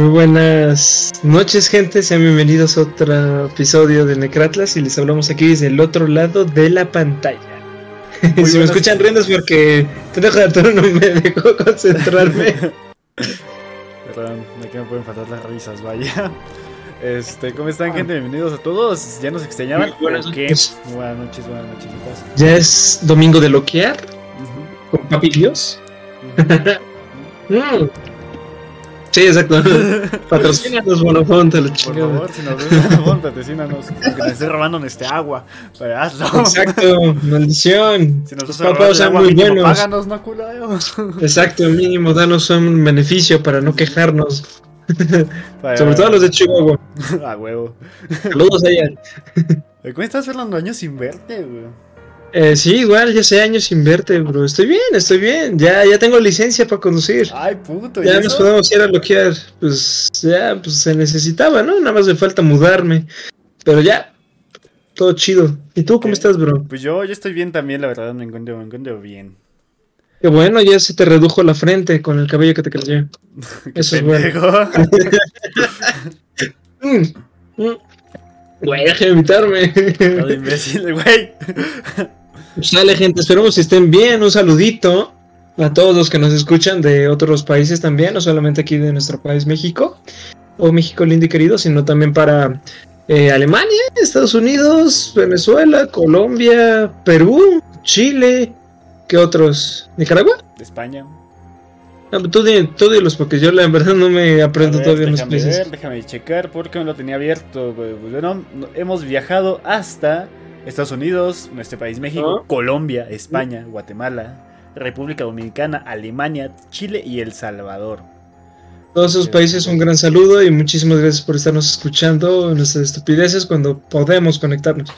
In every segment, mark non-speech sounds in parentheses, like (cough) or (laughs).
Muy buenas noches, gente. Sean bienvenidos a otro episodio de Necratlas y les hablamos aquí desde el otro lado de la pantalla. (laughs) si me escuchan riendo es porque pendejo de Arturo no me dejó concentrarme. (laughs) Perdón, aquí me pueden faltar las risas, vaya. Este, ¿cómo están, gente? Bienvenidos a todos. ¿Ya nos extrañaban? Buenas noches. Buenas noches, buenas noches. Ya es domingo de loquear con Papi Dios. (laughs) Mm. Sí, exacto. (laughs) Patrocínanos, Bonofonte, Por favor, si nos por favor, patrocínanos. Que nos esté robando este agua. Pero hazlo. Exacto, maldición. Si nos el son agua, muy mínimo, buenos. Páganos, no culero. Exacto, mínimo, danos un beneficio para no quejarnos. Para- Sobre todo los de Chihuahua. (laughs) A huevo. Saludos allá. ¿Cómo estás, Fernando? Años sin verte, güey. Eh, sí, igual, ya sé años sin verte, bro. Estoy bien, estoy bien. Ya, ya tengo licencia para conducir. Ay, puto. ¿y Ya nos eso? podemos ir a bloquear. Pues ya, pues se necesitaba, ¿no? Nada más me falta mudarme. Pero ya, todo chido. ¿Y tú cómo estás, bro? Pues yo, yo estoy bien también, la verdad. Me encuentro, me encuentro bien. Qué bueno, ya se te redujo la frente con el cabello que te creció. (laughs) Eso es bueno. (laughs) Mm, mm. Güey, deja de invitarme. Todo imbécil, güey. (laughs) Sale gente, esperemos que estén bien. Un saludito a todos los que nos escuchan de otros países también, no solamente aquí de nuestro país México, o México lindo y querido, sino también para eh, Alemania, Estados Unidos, Venezuela, Colombia, Perú, Chile, ¿qué otros? ¿Nicaragua? España. Ah, tú, di, tú dilos, porque yo la verdad no me aprendo ver, todavía los países. ver, déjame checar porque no lo tenía abierto. Pues Bueno, no- hemos viajado hasta Estados Unidos, nuestro país México, Ah. Colombia, España, Guatemala, República Dominicana, Alemania, Chile y El Salvador. Todos esos países un gran saludo y muchísimas gracias por estarnos escuchando en nuestras estupideces cuando podemos conectarnos.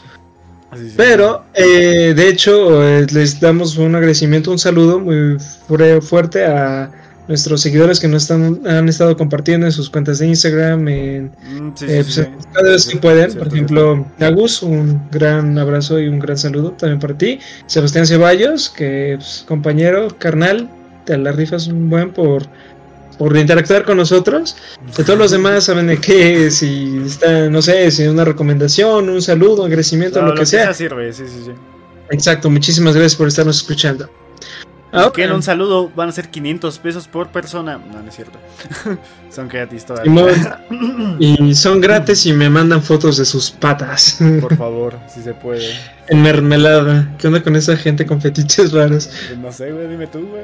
Pero, eh, de hecho, eh, les damos un agradecimiento, un saludo muy fue- fuerte a nuestros seguidores que nos están, han estado compartiendo en sus cuentas de Instagram, en, Mm, sí, eh, sí, pues, sí. cada vez que pueden. Por ejemplo, Agus, un gran abrazo y un gran saludo también para ti. Sebastián Ceballos, que es compañero, carnal, te la rifas un buen por, por interactuar con nosotros. De todos los (laughs) demás saben de qué, si está, no sé, si una recomendación, un saludo, un agradecimiento, No, lo que sea. sirve, sí, sí, sí. Exacto, muchísimas gracias por estarnos escuchando. Ahora, quieren un saludo, van a ser 500 pesos por persona. No, no es cierto. (laughs) Son gratis todavía. (laughs) Y son gratis y me mandan fotos de sus patas Por (laughs) favor, si se puede. en mermelada. ¿Qué onda con esa gente con fetiches raros? Pues no sé, güey, dime tú, güey.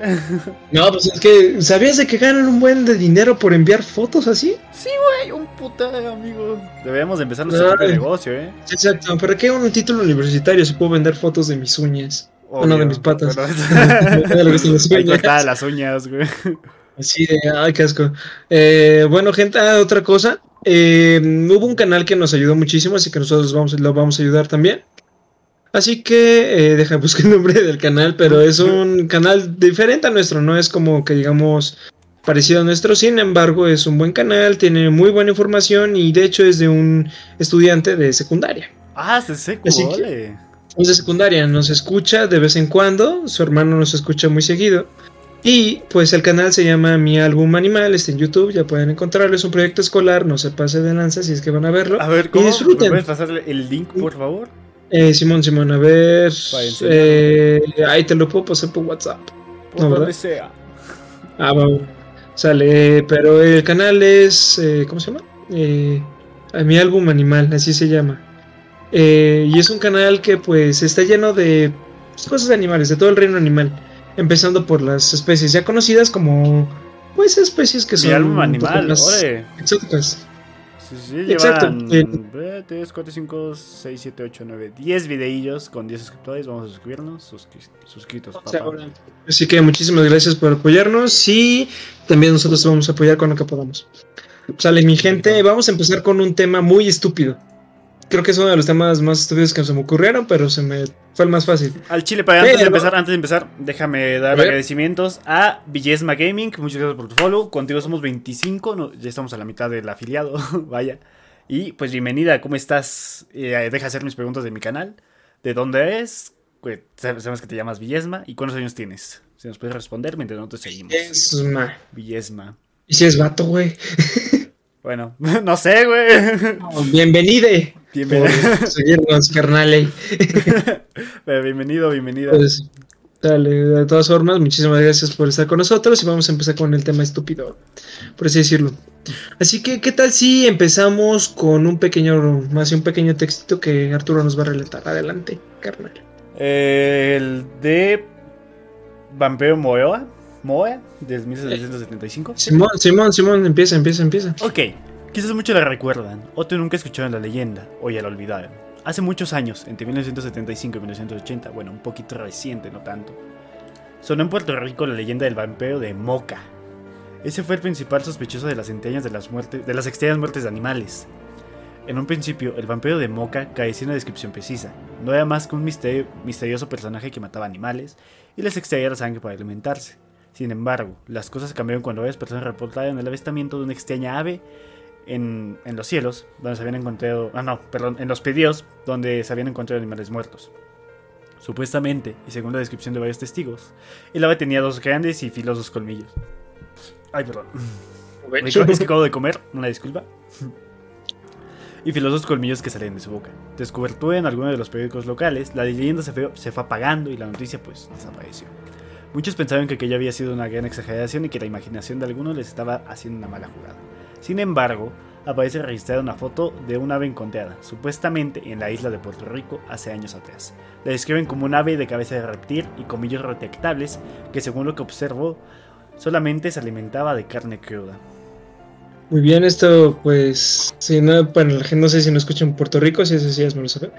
No, pues es que, ¿sabías de que ganan un buen de dinero por enviar fotos así? Sí, güey, un puta amigo. Deberíamos de empezar nuestro propio negocio, ¿eh? Exacto, ¿para qué un título universitario si puedo vender fotos de mis uñas? De Obvio, mis patas. (laughs) pero- De se les Ahí cortadas las uñas, güey. Así de, ay, qué asco. Eh, bueno, gente, ah, otra cosa. Eh, hubo un canal que nos ayudó muchísimo, así que nosotros vamos, lo vamos a ayudar también. Así que, eh, deja, (laughs) buscar el nombre del canal, pero es un canal diferente a nuestro, no es como que digamos parecido a nuestro, sin embargo, es un buen canal, tiene muy buena información y de hecho es de un estudiante de secundaria. Ah, se Así que-. Es de secundaria, nos escucha de vez en cuando, su hermano nos escucha muy seguido. Y pues el canal se llama Mi Álbum Animal, está en YouTube, ya pueden encontrarlo, es un proyecto escolar, no se pase de lanza si es que van a verlo. A ver, Y ¿cómo? ¿Me disfruten. puedes pasar el link, por favor? Eh, Simón, Simón, a ver. Eh, ahí te lo puedo pasar por WhatsApp. Por No, donde ¿verdad? sea. Ah, va, Sale, pero el canal es. eh, ¿Cómo se llama? Eh, a Mi Álbum Animal, así se llama. Eh, y es un canal que pues está lleno de pues, cosas de animales, de todo el reino animal. Empezando por las especies ya conocidas como. Pues especies que son. Mi poco animal, ole. exóticas. Sí, sí, Exacto. llevan 3, 4, 5, 6, 7, 8, 9, 10 videillos con 10 suscriptores. Vamos a suscribirnos. Suscri- suscritos, O sea, papá. ahora- Así que muchísimas gracias por apoyarnos y también nosotros vamos a apoyar con lo que podamos. Sale mi gente, vamos a empezar con un tema muy estúpido. Creo que es uno de los temas más estúpidos que se me ocurrieron, pero se me fue el más fácil. Al chile, para antes de empezar, antes de empezar, déjame dar A agradecimientos a Villesma Gaming. Muchas gracias por tu follow. Contigo somos 25, no, ya estamos a la mitad del afiliado, (laughs) vaya. Y pues bienvenida, ¿cómo estás? Eh, deja hacer mis preguntas de mi canal. ¿De dónde eres? Pues, sab- sabemos que te llamas Villesma. ¿Y cuántos años tienes? Si nos puedes responder mientras nosotros seguimos. Es ma- Villesma. Y si es vato, güey. (laughs) Bueno, (laughs) no sé, güey. bienvenide. Bienvenido. (laughs) seguirnos, carnal. (laughs) bienvenido, bienvenida. Pues, dale, de todas formas, muchísimas gracias por estar con nosotros y vamos a empezar con el tema estúpido, por así decirlo. Así que, ¿qué tal si empezamos con un pequeño, más un pequeño textito que Arturo nos va a relatar? Adelante, carnal. el de Vampiro Moeoa. Moe, desde 1775. Simón, Simón, Simón, empieza, empieza, empieza. Ok, quizás muchos la recuerdan, otros nunca escucharon la leyenda, o ya la olvidaron. Hace muchos años, entre 1975 y 1980, bueno, un poquito reciente, no tanto, sonó en Puerto Rico la leyenda del vampiro de Moca. Ese fue el principal sospechoso de las entrañas de las, muertes, de las extrañas muertes de animales. En un principio, el vampiro de Moca carecía una descripción precisa. No era más que un misterioso personaje que mataba animales y les extraía la sangre para alimentarse. Sin embargo, las cosas cambiaron cuando varias personas reportaron el avistamiento de una extraña ave en, los cielos, donde se habían encontrado. Ah, no, perdón, en los pedidos, donde se habían encontrado animales muertos. Supuestamente, y según la descripción de varios testigos, el ave tenía dos grandes y filosos colmillos. Ay, perdón. Es que acabo de comer, una disculpa. y filosos colmillos que salían de su boca. Descubierto en alguno de los periódicos locales, la leyenda se fue, se fue apagando y la noticia pues desapareció. Muchos pensaban que aquello había sido una gran exageración y que la imaginación de algunos les estaba haciendo una mala jugada. Sin embargo, aparece registrada una foto de un ave encontrada, supuestamente en la isla de Puerto Rico hace años atrás. La describen como un ave de cabeza de reptil y comillos retectables que según lo que observó solamente se alimentaba de carne cruda. Muy bien, esto pues, si no, bueno, no sé si no escuchan Puerto Rico, si eso sí es bueno saber.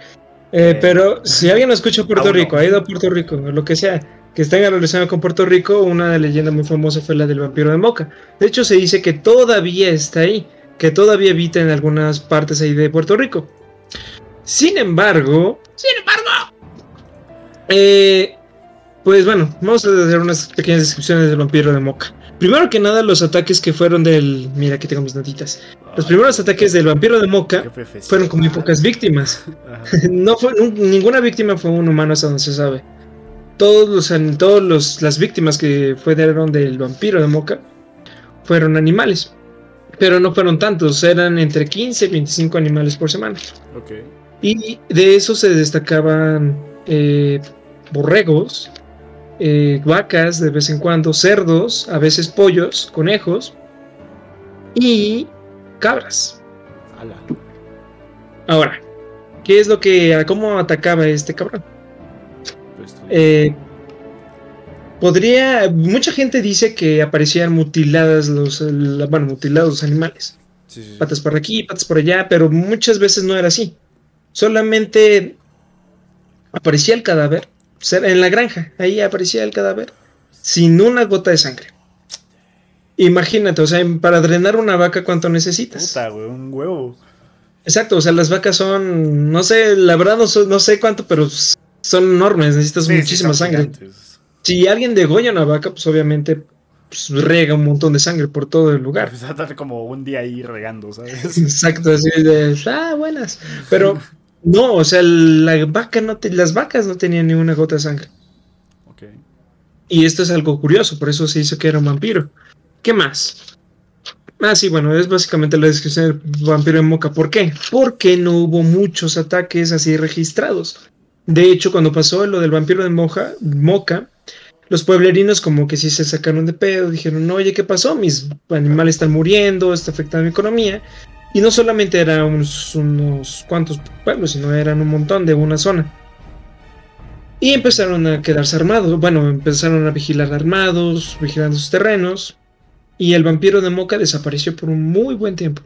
Eh, pero si alguien no escucha Puerto Rico, ha ido a Puerto Rico, lo que sea, que tenga relación con Puerto Rico, una leyenda muy famosa fue la del vampiro de Moca. De hecho, se dice que todavía está ahí, que todavía habita en algunas partes ahí de Puerto Rico. Sin embargo, sin embargo, eh, pues bueno, vamos a hacer unas pequeñas descripciones del vampiro de Moca. Primero que nada, los ataques que fueron del. Mira, aquí tengo mis notitas. Los primeros ataques del vampiro de Moca fueron con muy pocas víctimas. (laughs) no fue, ninguna víctima fue un humano hasta donde se sabe todos los, todos las víctimas que fueron del vampiro de Moca fueron animales. Pero no fueron tantos, eran entre 15 y 25 animales por semana. Y de eso se destacaban eh, borregos, eh, vacas de vez en cuando, cerdos, a veces pollos, conejos y cabras. Ahora, ¿qué es lo que, cómo atacaba este cabrón? Eh, podría. Mucha gente dice que aparecían mutiladas los. bueno, mutilados los animales. Patas por aquí, patas por allá, pero muchas veces no era así. Solamente aparecía el cadáver en la granja. Ahí aparecía el cadáver sin una gota de sangre. Imagínate, o sea, para drenar una vaca, ¿cuánto necesitas? Puta, un huevo. Exacto, o sea, las vacas son, no sé, la verdad no, no sé cuánto, pero son enormes, necesitas muchísima sangre. Si alguien degolla una vaca, pues obviamente pues, rega un montón de sangre por todo el lugar. Pues estar como un día ahí regando, ¿sabes? (laughs) Exacto, así de, ah, buenas. Pero (laughs) no, o sea, la vaca no las vacas no tenían ni una gota de sangre. Ok. Y esto es algo curioso, por eso se hizo que era un vampiro. ¿Qué más? Ah, sí, bueno, es básicamente la descripción del vampiro en Moca. ¿Por qué? Porque no hubo muchos ataques así registrados. De hecho, cuando pasó lo del vampiro de Moja, Moca, los pueblerinos como que sí se sacaron de pedo, dijeron, oye, ¿qué pasó? Mis animales están muriendo, está afectando mi economía. Y no solamente eran unos, cuantos pueblos, sino eran un montón de una zona. Y empezaron a quedarse armados, bueno, empezaron a vigilar armados, vigilando sus terrenos. Y el vampiro de Moca desapareció por un muy buen tiempo.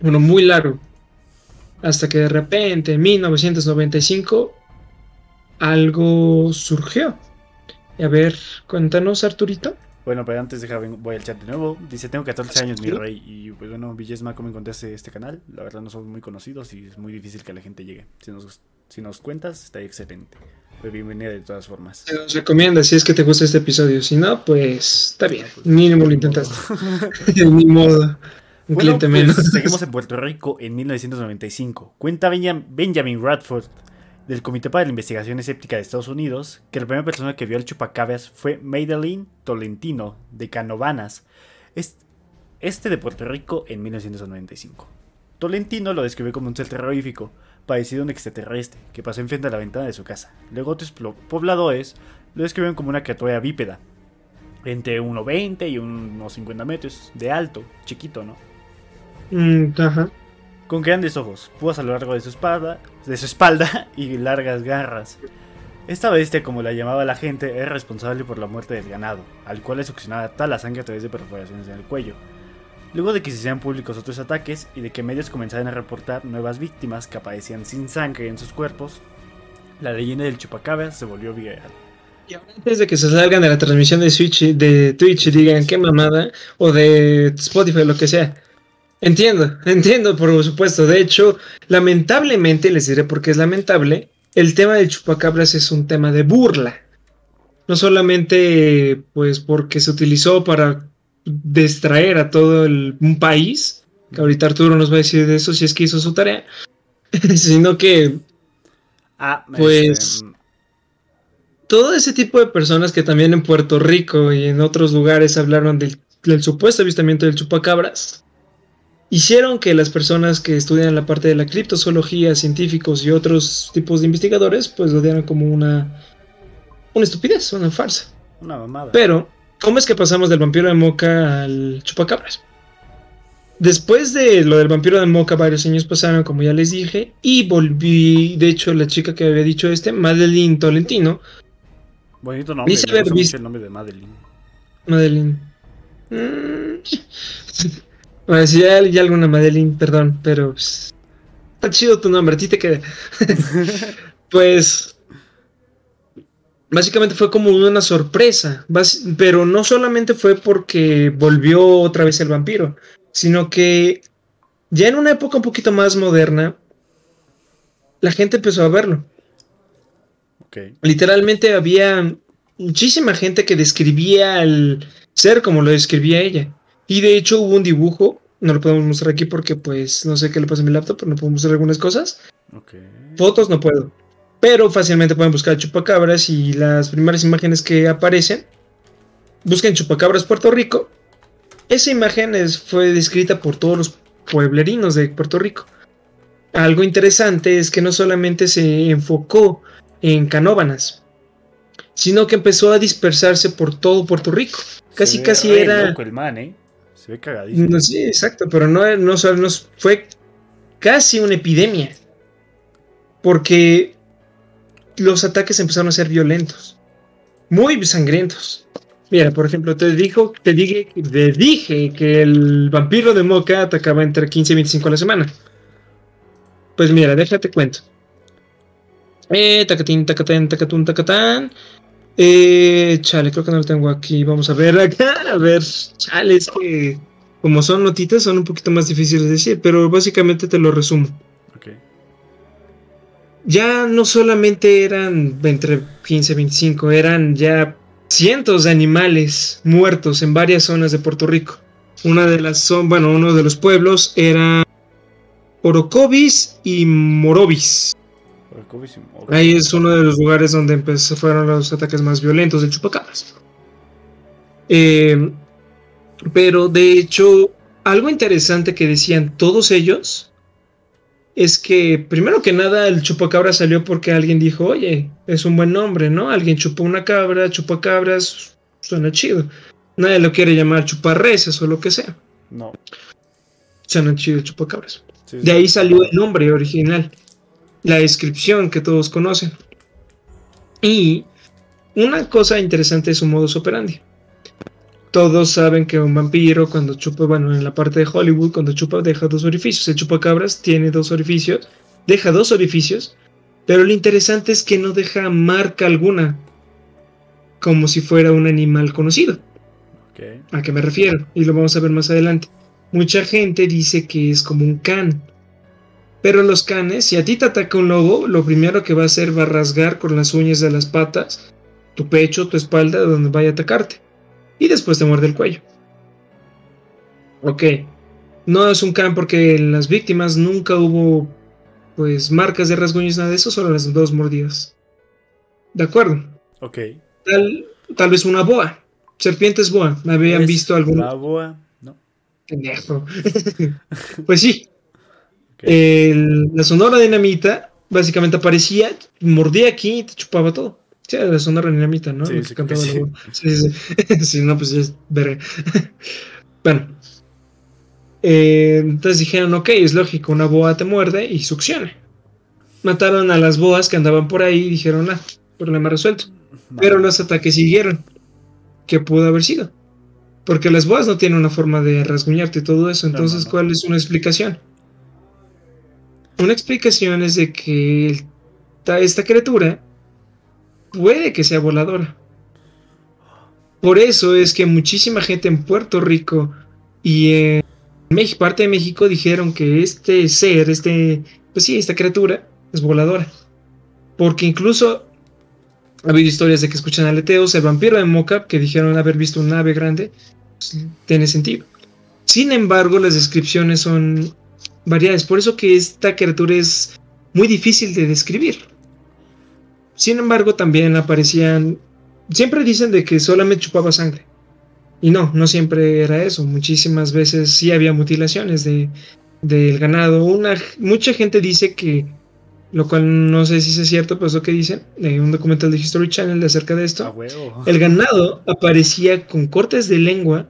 Bueno, muy largo. Hasta que de repente, en 1995, algo surgió. A ver, cuéntanos, Arturito. Bueno, pero antes deja, voy al chat de nuevo. Dice, tengo 14 años, mi rey. Y pues bueno, Villesma, ¿cómo encontraste este canal? La verdad no son muy conocidos y es muy difícil que la gente llegue. Si nos, si nos cuentas, está excelente. Pues bienvenida de todas formas. Se recomienda si es que te gusta este episodio. Si no, pues está bien. Mínimo lo intentaste. (laughs) (laughs) Ni modo. Un cliente pues, menos. Seguimos en Puerto Rico en 1995. Cuenta Benjamin Radford del Comité para la Investigación Escéptica de Estados Unidos que la primera persona que vio al chupacabras fue Madeline Tolentino de Canovanas. este de Puerto Rico en 1995. Tolentino lo describió como un ser terrorífico, parecido a un extraterrestre, que pasó enfrente de la ventana de su casa. Luego otros pobladores lo describieron como una criatura bípeda, entre 1,20 y unos 50 metros de alto, chiquito, ¿no? Mm, ajá. Con grandes ojos, púas a lo largo de su espalda, de su espalda (laughs) y largas garras. Esta bestia, como la llamaba la gente, era responsable por la muerte del ganado, al cual le succionaba tal la sangre a través de perforaciones en el cuello. Luego de que se hicieran públicos otros ataques y de que medios comenzaran a reportar nuevas víctimas que aparecían sin sangre en sus cuerpos, la leyenda del chupacabra se volvió viral. Y antes de que se salgan de la transmisión de Switch, de Twitch y digan qué mamada, o de Spotify, lo que sea. Entiendo, entiendo, por supuesto. De hecho, lamentablemente, les diré por qué es lamentable, el tema del chupacabras es un tema de burla. No solamente pues porque se utilizó para distraer a todo un país, que ahorita Arturo nos va a decir de eso si es que hizo su tarea, (laughs) sino que ah, pues este, todo ese tipo de personas que también en Puerto Rico y en otros lugares hablaron del, del supuesto avistamiento del chupacabras, hicieron que las personas que estudian la parte de la criptozoología, científicos y otros tipos de investigadores, pues lo dieran como una, una estupidez, una farsa. Una mamada. Pero, ¿cómo es que pasamos del vampiro de Moca al chupacabras? Después de lo del vampiro de Moca, varios años pasaron, como ya les dije, y volví, de hecho, la chica que había dicho este, Madeline Tolentino. Bonito nombre, dice haber visto el nombre de Madeline. Madeline. Mm. (laughs) Bueno, si ya, ya alguna Madeline, perdón, pero pues, está chido tu nombre, a ti te queda. (laughs) pues básicamente fue como una sorpresa, pero no solamente fue porque volvió otra vez el vampiro, sino que ya en una época un poquito más moderna, la gente empezó a verlo. Literalmente había muchísima gente que describía al ser como lo describía ella. Y de hecho hubo un dibujo, no lo podemos mostrar aquí porque pues no sé qué le pasa a mi laptop, pero no puedo mostrar algunas cosas. Fotos no puedo. Pero fácilmente pueden buscar chupacabras y las primeras imágenes que aparecen. Busquen chupacabras Puerto Rico. Esa imagen fue descrita por todos los pueblerinos de Puerto Rico. Algo interesante es que no solamente se enfocó en Canóbanas, sino que empezó a dispersarse por todo Puerto Rico. Casi, casi era. el man, ¿eh? Se ve cagadísimo. sí, exacto, pero no, no, no, fue casi una epidemia. Porque los ataques empezaron a ser violentos. Muy sangrientos. Mira, por ejemplo, te dijo, te dije, te dije que el vampiro de Moca atacaba entre 15 y 25 a la semana. Pues mira, déjate cuento. Eh, tacatín, tacatán, tacatún, tacatán. Eh, chale, creo que no lo tengo aquí. Vamos a ver acá. A ver, chale, es que como son notitas son un poquito más difíciles de decir, pero básicamente te lo resumo. Ok. Ya no solamente eran entre 15 y 25, eran ya cientos de animales muertos en varias zonas de Puerto Rico. Una de las son, bueno, uno de los pueblos era Orocovis y Morovis. Ahí es uno de los lugares donde fueron los ataques más violentos del chupacabras. Eh, pero de hecho, algo interesante que decían todos ellos es que, primero que nada, el chupacabra salió porque alguien dijo, oye, es un buen nombre, ¿no? Alguien chupó una cabra, chupacabras, suena chido. Nadie lo quiere llamar chuparreces o lo que sea. No. Suena chido chupacabras. de ahí salió el nombre original la descripción que todos conocen. Y una cosa interesante es su modus operandi. Todos saben que un vampiro cuando chupa, bueno, en la parte de Hollywood, cuando chupa deja dos orificios. El chupacabras tiene dos orificios, deja dos orificios, pero lo interesante es que no deja marca alguna, como si fuera un animal conocido. ¿A qué me refiero? Y lo vamos a ver más adelante. Mucha gente dice que es como un can, pero los canes, si a ti te ataca un lobo, lo primero que va a hacer va a rasgar con las uñas de las patas tu pecho, tu espalda, donde vaya a atacarte. Y después te muerde el cuello. Ok. No es un can porque en las víctimas nunca hubo pues marcas de rasguños, nada de eso, solo las dos mordidas. ¿De acuerdo? Ok. Tal, tal vez una boa. Serpientes boa. ¿Me habían visto alguna? La boa, no. Pendejo. (laughs) pues sí. El- la sonora dinamita básicamente aparecía, mordía aquí y te chupaba todo. Sí, la sonora dinamita, ¿no? Sí, sí, cantaba. Sí, sí, (laughs) no, pues ya es verga. (laughs) bueno. Eh, entonces dijeron, ok, es lógico, una boa te muerde y succiona. Mataron a las boas que andaban por ahí y dijeron, ah, problema resuelto. Pero los ataques siguieron. ¿Qué pudo haber sido? Porque las boas no tienen una forma de rasguñarte y todo eso. No, Entonces, no. ¿cuál es una explicación? Una explicación es de que esta, criatura puede que sea voladora. Por eso es que muchísima gente en Puerto Rico y en parte de México dijeron que este ser, este, pues sí, esta criatura es voladora. Porque incluso ha habido historias de que escuchan aleteos, el vampiro de Mocap que dijeron haber visto un ave grande, pues, tiene sentido. Sin embargo, las descripciones son variadas, por eso que esta criatura es muy difícil de describir. Sin embargo, también aparecían, siempre dicen de que solamente chupaba sangre. Y no, no siempre era eso. Muchísimas veces sí había mutilaciones de, del ganado. Una, mucha gente dice que, lo cual no sé si es cierto, pero es lo que dicen, de un documental de History Channel acerca de esto. A huevo. El ganado aparecía con cortes de lengua,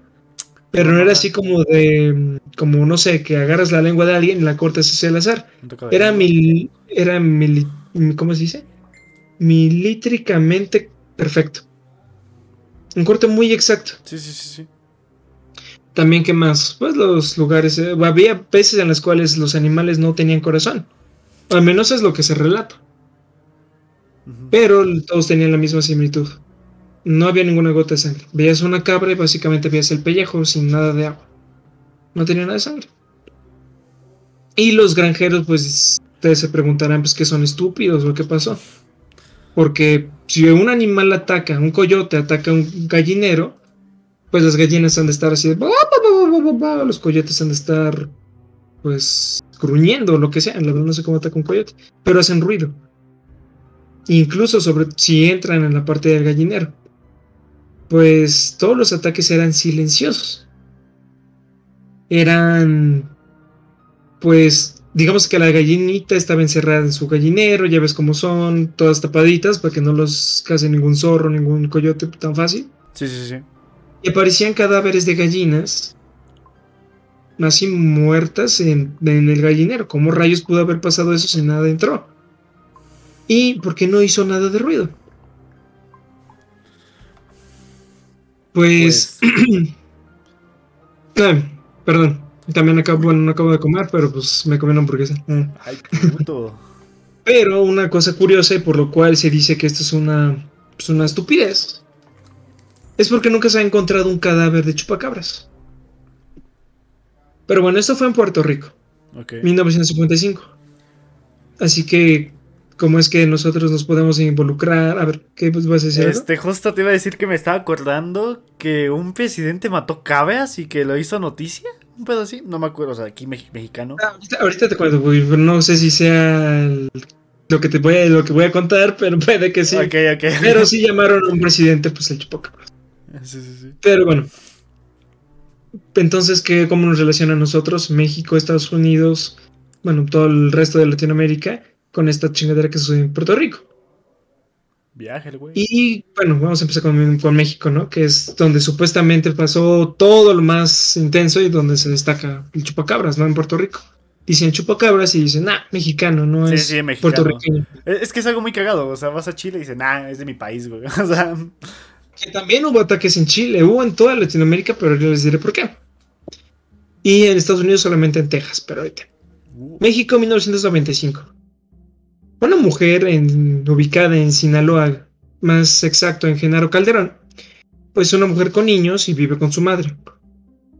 pero no era así como de, como no sé, que agarras la lengua de alguien y la cortas así al azar. Era mil, era mili- ¿cómo se dice? Milítricamente perfecto. Un corte muy exacto. Sí, sí, sí, sí. También, ¿qué más? Pues los lugares, eh, había veces en las cuales los animales no tenían corazón. Al menos es lo que se relata. Pero todos tenían la misma similitud. No había ninguna gota de sangre. Veías una cabra y básicamente veías el pellejo sin nada de agua. No tenía nada de sangre. Y los granjeros, pues, ustedes se preguntarán, pues, que son estúpidos o qué pasó. Porque si un animal ataca, un coyote ataca a un gallinero, pues las gallinas han de estar así, los coyotes han de estar, pues, gruñendo o lo que sea. La verdad no sé cómo ataca un coyote, pero hacen ruido. Incluso sobre si entran en la parte del gallinero. Pues todos los ataques eran silenciosos. Eran, pues, digamos que la gallinita estaba encerrada en su gallinero, ya ves cómo son, todas tapaditas para que no los case ningún zorro, ningún coyote tan fácil. Sí, sí, sí. Y aparecían cadáveres de gallinas así muertas en, en el gallinero. ¿Cómo rayos pudo haber pasado eso si nada entró? ¿Y por qué no hizo nada de ruido? Pues, (clears throat) ah, perdón, también acabo, bueno, no acabo de comer, pero pues me comí una hamburguesa. Mm. Ay, qué puto. (laughs) Pero una cosa curiosa y por lo cual se dice que esto es una, pues, una estupidez es porque nunca se ha encontrado un cadáver de chupacabras. Pero bueno, esto fue en Puerto Rico, Ok. 1955. Así que, ¿cómo es que nosotros nos podemos involucrar? A ver, ¿qué pues, vas a decir? algo? Este, justo te iba a decir que me estaba acordando que un presidente mató cabras y que lo hizo noticia. Un pedo así, no me acuerdo, o sea, aquí mex- mexicano. Ah, ahorita, ahorita te cuento, güey, pero no sé si sea el- lo que te voy a, lo que voy a contar, pero puede que sí. Ok, ok. Pero sí llamaron a un presidente, pues el chupacabras. Sí, sí, sí. Pero bueno. Entonces, ¿qué, ¿cómo nos relaciona a nosotros, México, Estados Unidos, bueno, todo el resto de Latinoamérica, con esta chingadera que sucede en Puerto Rico? Viaje güey. Y bueno, vamos a empezar con, con México, ¿no? Que es donde supuestamente pasó todo lo más intenso y donde se destaca el chupacabras, ¿no? En Puerto Rico. Dicen chupacabras y dicen, ah, mexicano, no Sí, es sí, mexicano. puertorriqueño. Es es que es algo muy cagado, o sea, vas a Chile y dicen, nah, es de mi país, güey. (laughs) O sea, Que también hubo ataques en Chile, hubo en toda Latinoamérica, pero yo les diré por qué. Y en Estados Unidos solamente en Texas, pero ahorita. uh, México 1995. Una mujer en- ubicada en Sinaloa, más exacto en Genaro Calderón, pues una mujer con niños y vive con su madre.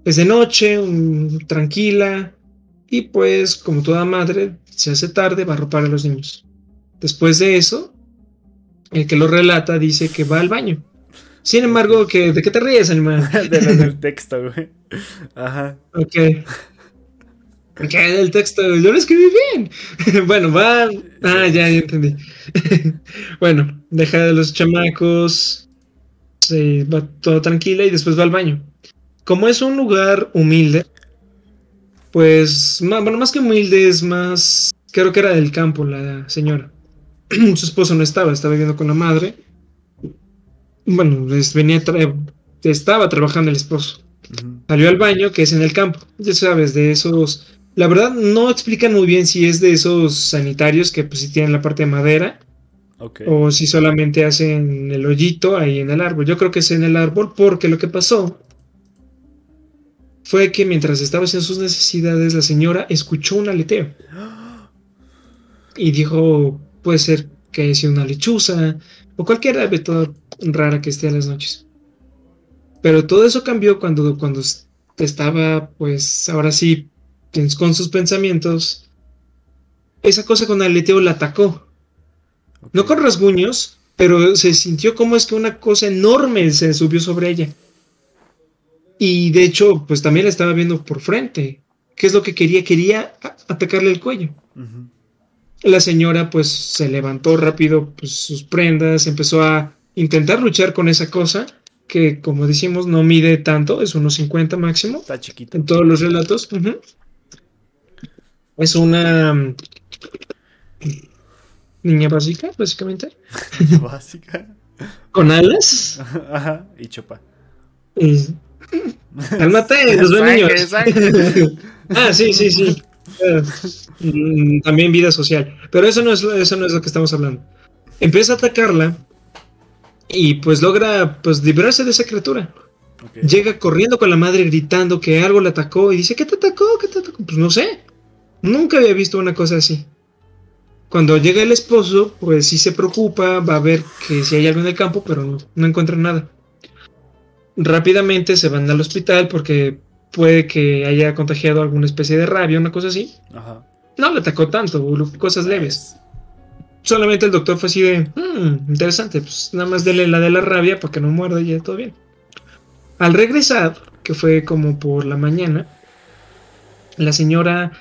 Es de noche, un- tranquila, y pues como toda madre, se hace tarde, va a ropar a los niños. Después de eso, el que lo relata dice que va al baño. Sin embargo, que, ¿de qué te ríes, animal? (laughs) de lo del texto, güey. Ajá. Ok. El texto, yo lo escribí bien. (laughs) bueno, va. Ah, ya, ya entendí. (laughs) bueno, deja de los chamacos. Se va todo tranquila y después va al baño. Como es un lugar humilde, pues, bueno, más que humilde, es más, creo que era del campo la señora. (clears throat) Su esposo no estaba, estaba viviendo con la madre. Bueno, venía estaba trabajando el esposo. Salió al baño, que es en el campo. Ya sabes, de esos. La verdad, no explican muy bien si es de esos sanitarios que pues si tienen la parte de madera. O si solamente hacen el hoyito ahí en el árbol. Yo creo que es en el árbol porque lo que pasó fue que mientras estaba haciendo sus necesidades, la señora escuchó un aleteo. Y dijo, puede ser que haya sido una lechuza o cualquier ave toda rara que esté a las noches. Pero todo eso cambió cuando, cuando estaba, pues, ahora sí, con sus pensamientos. Esa cosa con aleteo la atacó. No con rasguños, pero se sintió como es que una cosa enorme se subió sobre ella. Y de hecho, pues también la estaba viendo por frente. ¿Qué es lo que quería? Quería atacarle el cuello. La señora pues se levantó rápido pues, sus prendas, empezó a intentar luchar con esa cosa que como decimos no mide tanto, es unos 50 máximo. Está chiquito. En todos los relatos. Es una mm, niña básica, básicamente. Básica. (laughs) Con alas. Ajá, y chopa. Y... Cálmate, (laughs) los niños. (laughs) ah, sí, sí, sí. Mm, también vida social. Pero eso no, es, eso no es lo que estamos hablando. Empieza a atacarla y pues logra pues librarse de esa criatura. Llega corriendo con la madre gritando que algo le atacó y dice, ¿qué te atacó? ¿Qué te atacó? Pues no sé. Nunca había visto una cosa así. Cuando llega el esposo, pues sí se preocupa, va a ver que si hay algo en el campo, pero no, no encuentra nada. Rápidamente se van al hospital porque puede que haya contagiado alguna especie de rabia, una cosa así. No le atacó tanto, cosas leves. Solamente el doctor fue así de, hmm, interesante, pues nada más dele la de la rabia para que no muerda y ya todo bien. Al regresar, que fue como por la mañana, la señora,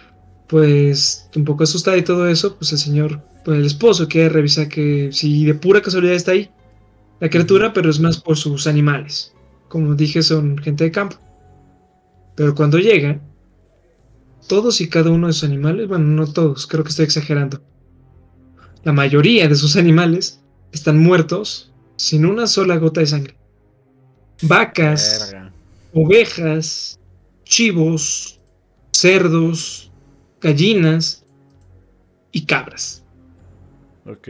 pues un poco asustada y todo eso, pues el señor, pues el esposo quiere revisar que si de pura casualidad está ahí la criatura, pero es más por sus animales. Como dije, son gente de campo. Pero cuando llega, todos y cada uno de sus animales, bueno, no todos, creo que estoy exagerando. La mayoría de sus animales están muertos sin una sola gota de sangre. Vacas, ovejas, chivos, cerdos, gallinas y cabras. Ok.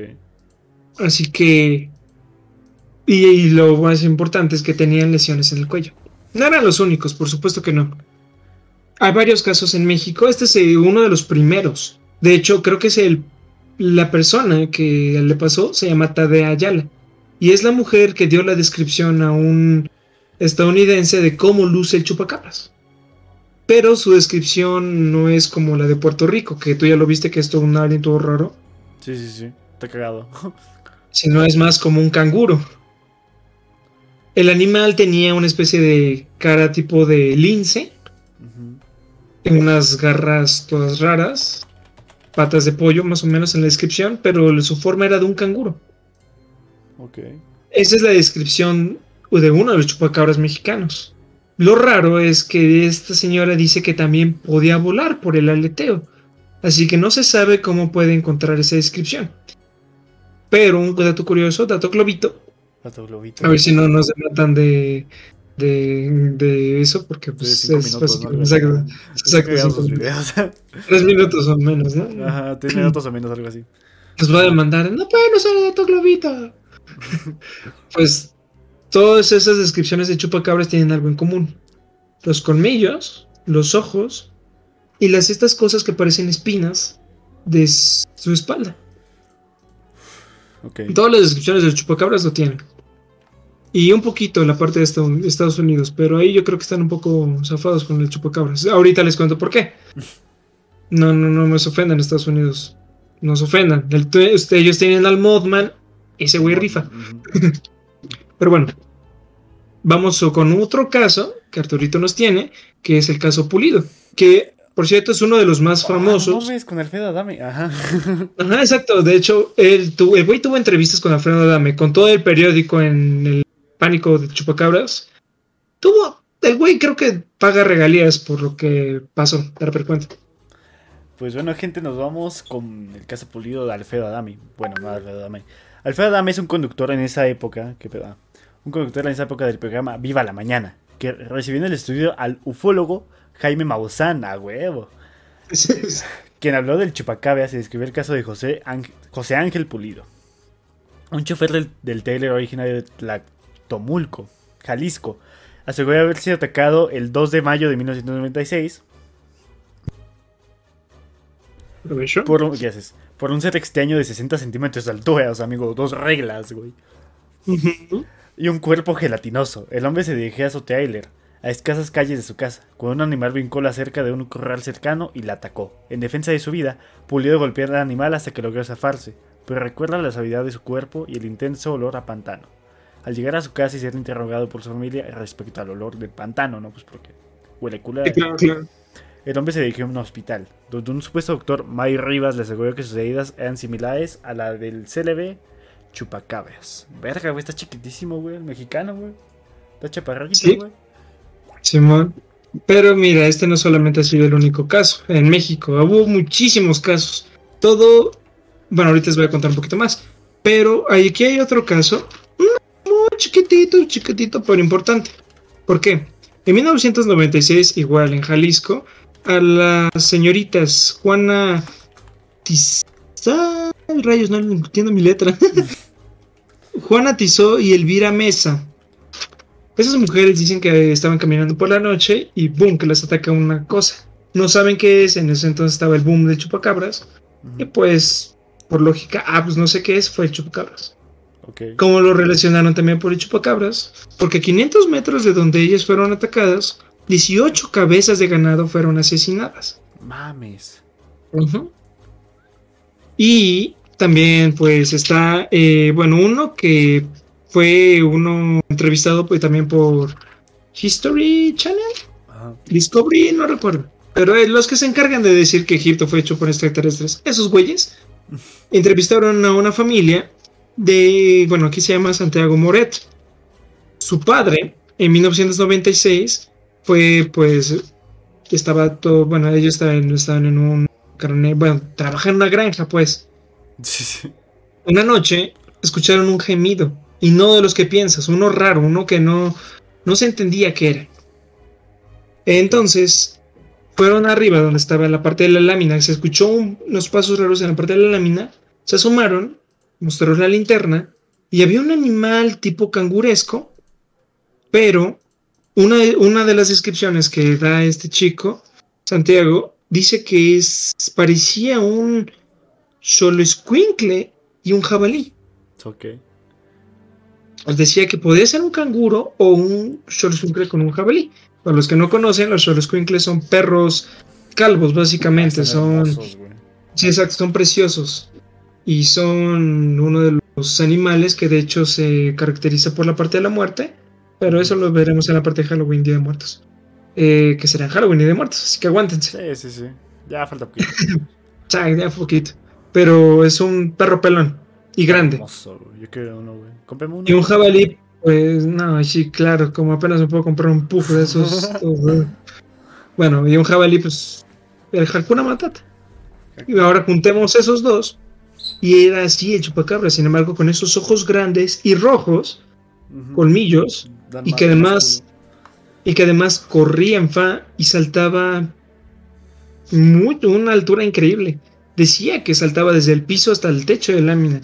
Así que... y lo más importante es que tenían lesiones en el cuello. No eran los únicos, por supuesto que no. Hay varios casos en México. Este es eh, uno de los primeros. De hecho, creo que es el, la persona que le pasó, se llama Tadea Ayala. Y es la mujer que dio la descripción a un estadounidense de cómo luce el chupacabras. Pero su descripción no es como la de Puerto Rico, que tú ya lo viste que es todo un alien todo raro. Sí, sí, sí. Está cagado. (laughs) Sino es más como un canguro. El animal tenía una especie de cara tipo de lince, unas garras todas raras, patas de pollo más o menos en la descripción, pero su forma era de un canguro. Esa es la descripción de uno de los chupacabras mexicanos. Lo raro es que esta señora dice que también podía volar por el aleteo, así que no se sabe cómo puede encontrar esa descripción. Pero un dato curioso, dato globito, a ver si no nos matan de, de, eso, porque pues es minutos, Exacto. (laughs) Tres minutos o menos, ¿no? Ajá, tres (clears throat) minutos o menos, algo así. Nos va a demandar, no pueden usar el dato globito. (laughs) pues todas esas descripciones de chupacabras tienen algo en común. Los colmillos, los ojos y las estas cosas que parecen espinas de su espalda. Todas las descripciones de chupacabras lo tienen. Y un poquito en la parte de Estados Unidos, pero ahí yo creo que están un poco zafados con el chupacabras. Ahorita les cuento por qué. (laughs) No, no, no nos ofendan Estados Unidos. Nos ofendan. ellos tienen al Modman, ese güey rifa. (laughs) pero bueno, vamos con otro caso que Arturito nos tiene, que es el caso Pulido, que por cierto, es uno de los más ah, famosos. No con Alfredo Adame, ajá. (laughs) Ajá, exacto. De hecho, el güey tuvo entrevistas con Alfredo Adame, con todo el periódico en el pánico de chupacabras. Tuvo el güey creo que paga regalías por lo que pasó, de cuenta. Pues bueno, gente, nos vamos con el caso pulido de Alfredo Adami. Bueno, no Alfredo Adami. Alfredo Adami es un conductor en esa época, que un conductor en esa época del programa Viva la Mañana, que recibió en el estudio al ufólogo Jaime Maussan, a huevo. quien habló del chupacabras y describió el caso de José, José Ángel Pulido. Un chofer del, del trailer originario de Tlactomulco, Jalisco, aseguró haber sido atacado el 2 de mayo de 1996 por un, ¿qué haces? Por un ser extraño de 60 centímetros de altura, o sea, amigo, dos reglas, güey. Y un cuerpo gelatinoso. El hombre se dirigía a su trailer, a escasas calles de su casa, cuando un animal brincó la cerca de un corral cercano y la atacó. En defensa de su vida, pulió golpear al animal hasta que logró zafarse, pero recuerda la suavidad de su cuerpo y el intenso olor a pantano. Al llegar a su casa y ser interrogado por su familia respecto al olor del pantano, ¿no? Pues porque huele culo. El hombre se dirigió a un hospital, donde un supuesto doctor, May Rivas, le aseguró que sus heridas eran similares a la del CLB Chupacabras. Verga, güey, está chiquitísimo, güey, el mexicano, güey. Está chaparrito, güey. Simón. Pero mira, este no solamente ha sido el único caso. En México hubo muchísimos casos. Todo. Bueno, ahorita les voy a contar un poquito más. Pero aquí hay otro caso. Muy chiquitito, chiquitito, pero importante. ¿Por qué? En 1996, igual en Jalisco, a las señoritas Juana Tizá. Rayos, no entiendo mi letra. (laughs) Juana Tizó y Elvira Mesa esas mujeres dicen que estaban caminando por la noche y boom, que les ataca una cosa. No saben qué es, en ese entonces estaba el boom de chupacabras. Y pues, por lógica, ah, pues no sé qué es, fue el chupacabras. Okay. Como lo relacionaron también por el chupacabras, porque a 500 metros de donde ellas fueron atacadas, 18 cabezas de ganado fueron asesinadas. Mames. Y también pues está, eh, bueno, uno que fue uno entrevistado pues, también por History Channel, Discovery, no recuerdo. Pero los que se encargan de decir que Egipto fue hecho por extraterrestres, esos güeyes, (laughs) entrevistaron a una familia de, bueno, aquí se llama Santiago Moret. Su padre, en 1996, fue pues, estaba todo, bueno, ellos estaban, estaban en un, bueno, trabajaban en una granja, pues. Una noche escucharon un gemido y no de los que piensas, uno raro, uno que no, no se entendía qué era. Entonces, fueron arriba donde estaba la parte de la lámina, se escuchó unos pasos raros en la parte de la lámina, se asomaron, mostraron la linterna y había un animal tipo canguresco, pero una una de las descripciones que da este chico, Santiago, dice que es, parecía un solo escuincle y un jabalí. Okay decía que podía ser un canguro o un Xoloscuincle con un jabalí. Para los que no conocen, los Xoloscuincles son perros calvos, básicamente. son. sí, exacto, son preciosos. Y son uno de los animales que de hecho se caracteriza por la parte de la muerte. Pero eso lo veremos en la parte de Halloween, Día de Muertos. Eh, que será en Halloween y de Muertos, así que aguántense. Sí, sí, sí. Ya falta poquito. (laughs) ya, ya poquito. Pero es un perro pelón y grande. Yo quiero uno, güey. uno. Y un jabalí, pues no, sí, claro, como apenas me puedo comprar un puff de esos. (laughs) bueno, y un jabalí, pues el Hakuna Matata. Y ahora juntemos esos dos. Y era así el chupacabra, sin embargo, con esos ojos grandes y rojos, colmillos, y que además y que además corría en fa y saltaba muy, una altura increíble. Decía que saltaba desde el piso hasta el techo de lámina.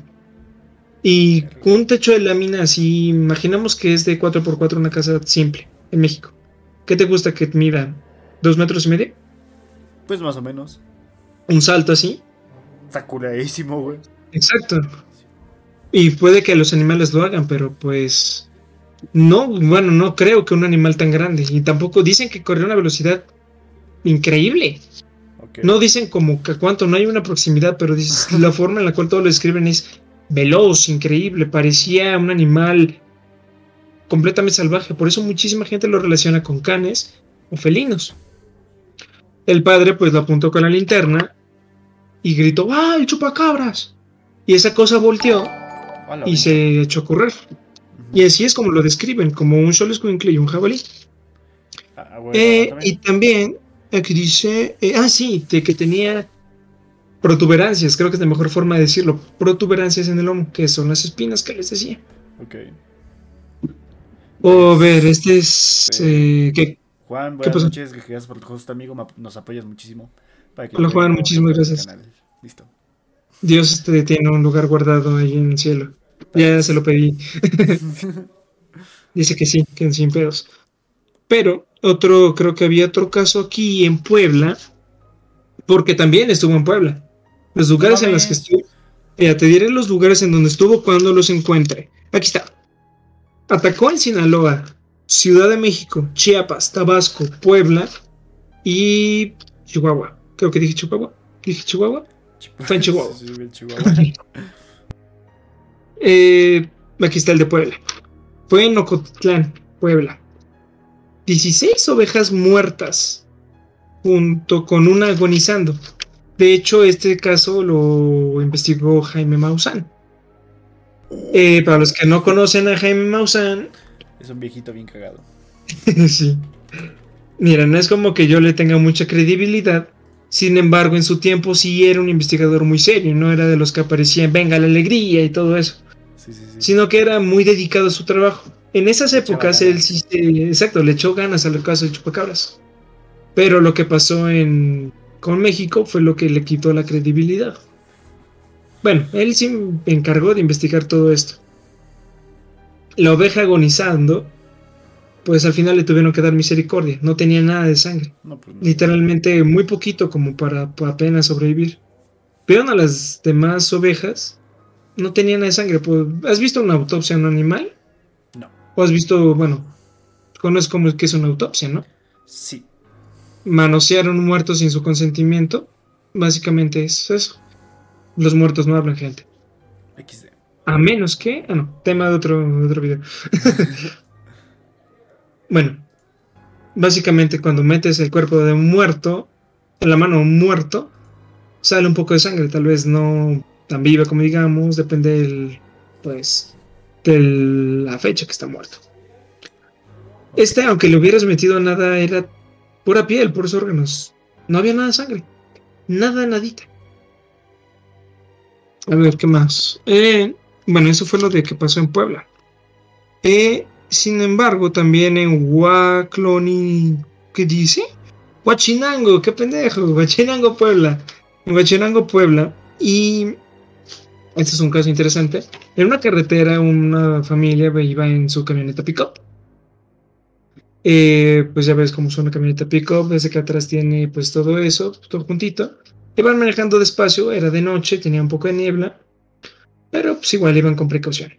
Y un techo de lámina así, imaginamos que es de 4x4 una casa simple en México. ¿Qué te gusta que mida? ¿Dos metros y medio? Pues más o menos. Un salto así. Está curadísimo, güey. Exacto. Y puede que los animales lo hagan, pero pues. No, bueno, no creo que un animal tan grande. Y tampoco dicen que corrió a una velocidad increíble. No dicen como que cuánto, no hay una proximidad, pero la forma en la cual todo lo describen es veloz, increíble, parecía un animal completamente salvaje. Por eso muchísima gente lo relaciona con canes o felinos. El padre pues lo apuntó con la linterna y gritó, ¡ah, el chupacabras! Y esa cosa volteó y se echó a correr. Y así es como lo describen, como un solo escuincle y un jabalí. Ah, bueno, Eh, también. y también, aquí dice, eh, ah, sí, de que tenía protuberancias, creo que es la mejor forma de decirlo, protuberancias en el lomo, que son las espinas que les decía. Ok. O a ver, este es, eh, que Juan, ¿Qué buenas pasó? noches. Gracias por tu host, amigo. Nos apoyas muchísimo. Para que Hola, Juan, muchísimas gracias. Listo. Dios este, tiene un lugar guardado ahí en el cielo. Ya se lo pedí. (laughs) (laughs) Dice que sí, que sin pedos. Pero otro, creo que había otro caso aquí en Puebla, porque también estuvo en Puebla. Los lugares en los que estuvo. Mira, te diré los lugares en donde estuvo cuando los encuentre. Aquí está. Atacó en Sinaloa, Ciudad de México, Chiapas, Tabasco, Puebla y Chihuahua. Creo que dije Chihuahua. ¿Dije Chihuahua? Fue en Chihuahua. Sí, sí, en Chihuahua. (laughs) Eh, aquí está el de Puebla. Fue en Ocotlán, Puebla. 16 ovejas muertas junto con una agonizando. De hecho, este caso lo investigó Jaime Maussan. Eh, para los que no conocen a Jaime Maussan, es un viejito bien cagado. (laughs) sí. Mira, no es como que yo le tenga mucha credibilidad. Sin embargo, en su tiempo sí era un investigador muy serio, no era de los que aparecían, venga la alegría y todo eso. Sí, sí, sí. sino que era muy dedicado a su trabajo. En esas épocas él sí exacto, le echó ganas al caso de Chupacabras. Pero lo que pasó en, con México fue lo que le quitó la credibilidad. Bueno, él sí encargó de investigar todo esto. La oveja agonizando, pues al final le tuvieron que dar misericordia, no tenía nada de sangre No, pues no. literalmente muy poquito como para, para apenas sobrevivir. Pero a las demás ovejas no tenían nada de sangre. Pues, ¿Has visto una autopsia en un animal? ¿O has visto, bueno, conoces cómo es que es una autopsia, no? Sí. Manosear a un muerto sin su consentimiento. Básicamente es eso. Los muertos no hablan, gente. XD. A menos que. Ah, no, tema de otro, de otro video. (laughs) bueno, básicamente cuando metes el cuerpo de un muerto en la mano de un muerto, sale un poco de sangre. Tal vez no tan viva como digamos, depende del. Pues. De la fecha que está muerto. Este, aunque le hubieras metido nada, era pura piel, puros órganos. No había nada de sangre. Nada, nadita. A ver, ¿qué más? Eh, bueno, eso fue lo de que pasó en Puebla. Eh, sin embargo, también en Huacloni... ¿Qué dice? Huachinango, qué pendejo. Huachinango, Puebla. En Huachinango, Puebla. Y... Este es un caso interesante. En una carretera, una familia iba en su camioneta pick-up. Eh, pues ya ves cómo es una camioneta pick-up. Desde que atrás tiene pues todo eso, todo juntito. Iban manejando despacio, era de noche, tenía un poco de niebla, pero pues igual iban con precaución.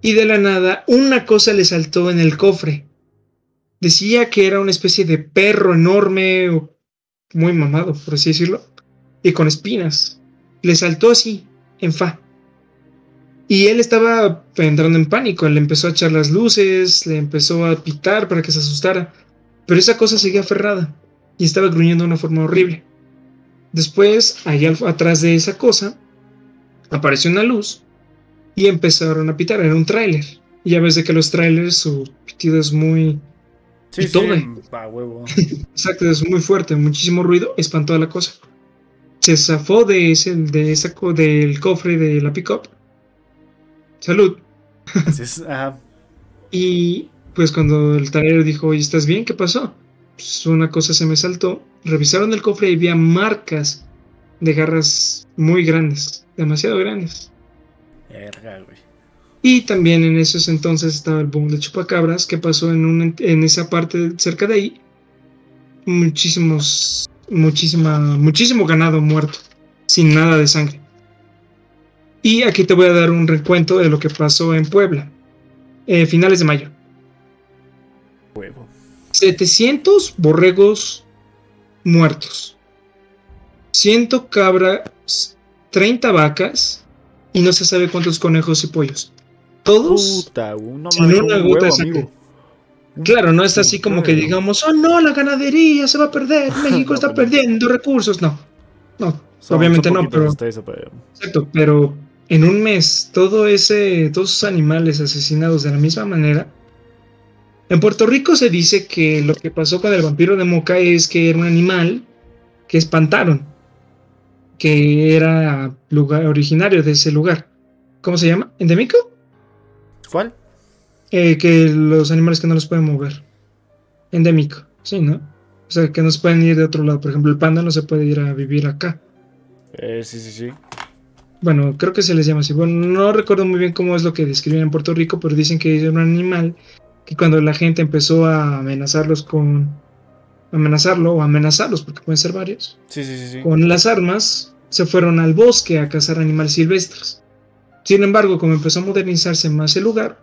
Y de la nada, una cosa le saltó en el cofre. Decía que era una especie de perro enorme, muy mamado, por así decirlo, y con espinas. Le saltó así, en fa. Y él estaba entrando en pánico, le empezó a echar las luces, le empezó a pitar para que se asustara, pero esa cosa seguía aferrada y estaba gruñendo de una forma horrible. Después, allá al- atrás de esa cosa, apareció una luz y empezaron a pitar. Era un tráiler. Y ya ves de que los trailers, su pitido es muy. Sí, Y sí. todo. Pa' huevo. (laughs) Exacto, es muy fuerte, muchísimo ruido, espantó a la cosa. Se zafó de ese, de esa, del cofre de la pickup. Salud. Y pues cuando el trailer dijo, oye, ¿estás bien? ¿Qué pasó? Pues una cosa se me saltó. Revisaron el cofre y había marcas de garras muy grandes, demasiado grandes. Verga, güey. Y también en esos entonces estaba el boom de chupacabras que pasó en, un, en esa parte cerca de ahí. Muchísimos, muchísima, muchísimo ganado muerto, sin nada de sangre. Y aquí te voy a dar un recuento de lo que pasó en Puebla, eh, finales de mayo. Huevo. 700 borregos muertos, 100 cabras, 30 vacas y no se sabe cuántos conejos y pollos. Todos Puta, sin una un gota de sangre. amigo. Claro, no es así como que digamos, oh no, la ganadería se va a perder, (laughs) México está perdiendo recursos. No, no, Son- obviamente son no, pero- exacto, pero en un mes todo ese, todos esos animales asesinados de la misma manera, En Puerto Rico se dice que lo que pasó con el vampiro de Moca es que era un animal que espantaron, que era lugar originario de ese lugar. ¿Cómo se llama? ¿Endémico? ¿Cuál? Eh, que los animales que no los pueden mover. Endémico, sí, ¿no? O sea, que no se pueden ir de otro lado. Por ejemplo, el panda no se puede ir a vivir acá. Eh, sí, sí, sí. Bueno, creo que se les llama así. Bueno, no recuerdo muy bien cómo es lo que describen en Puerto Rico, pero dicen que es un animal que cuando la gente empezó a amenazarlos con amenazarlo o amenazarlos porque pueden ser varios Sí, sí, sí, sí. con las armas se fueron al bosque a cazar animales silvestres sin embargo como empezó a modernizarse más el lugar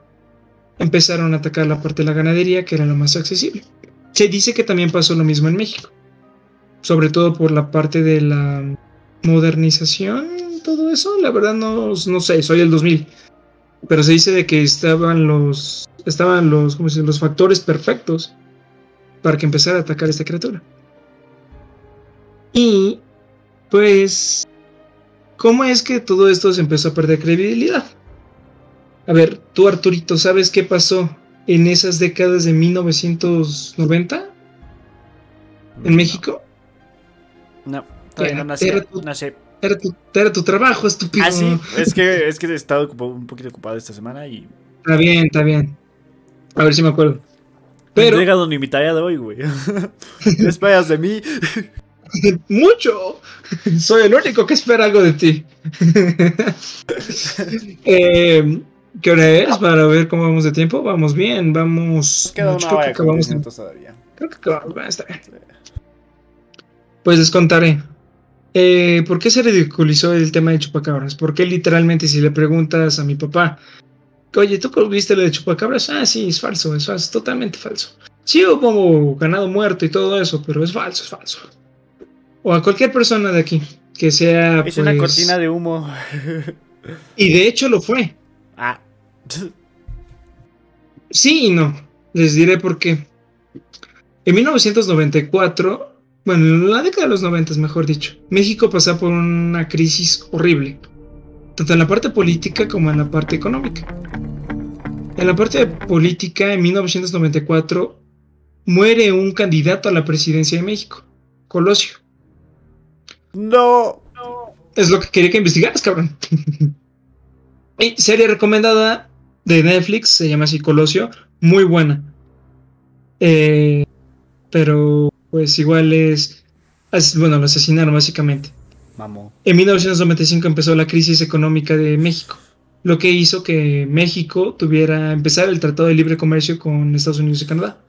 empezaron a atacar la parte de la ganadería que era lo más accesible. Se dice que también pasó lo mismo en México sobre todo por la parte de la modernización todo eso. La verdad no, no sé soy el 2000 pero se dice de que estaban los estaban los ¿cómo se los factores perfectos para que empezara a atacar esta criatura. Y pues cómo es que todo esto se empezó a perder credibilidad a ver tú Arturito sabes qué pasó en esas décadas de 1990 en México No, todavía no nací. era tu- No sé. era tu, era tu trabajo estúpido Ah, sí. Es que, es que he estado ocupa- un poquito ocupado esta semana y. está bien está bien a ver si me acuerdo Pero. llegado ni mi tarea de hoy, güey. (laughs) ¿Qué esperas de mí? (laughs) Mucho. Soy el único que espera algo de ti. (laughs) Eh, ¿Qué hora es para ver cómo vamos de tiempo? Vamos bien, vamos. Queda una creo, hora que de acabamos, todavía. creo que acabamos. Bueno, está bien. Pues les contaré. Eh, ¿Por qué se ridiculizó el tema de chupacabras? Porque literalmente, si le preguntas a mi papá, oye, ¿tú viste lo de chupacabras? Ah, sí, es falso, es falso, totalmente falso. Sí hubo ganado muerto y todo eso, pero es falso, es falso. O a cualquier persona de aquí que sea. Es una pues, cortina de humo. Y de hecho lo fue. Ah. Sí y no. Les diré por qué. En 1994, bueno, en la década de los 90, mejor dicho, México pasaba por una crisis horrible, tanto en la parte política como en la parte económica. En la parte política, en 1994, muere un candidato a la presidencia de México, Colosio. No. Es lo que quería que investigaras, cabrón. (laughs) y serie recomendada de Netflix, se llama así Colosio, muy buena. Eh, pero pues igual es, es- bueno, lo asesinaron básicamente. Mamó. En 1995 empezó la crisis económica de México, lo que hizo que México tuviera empezar el Tratado de Libre Comercio con Estados Unidos y Canadá.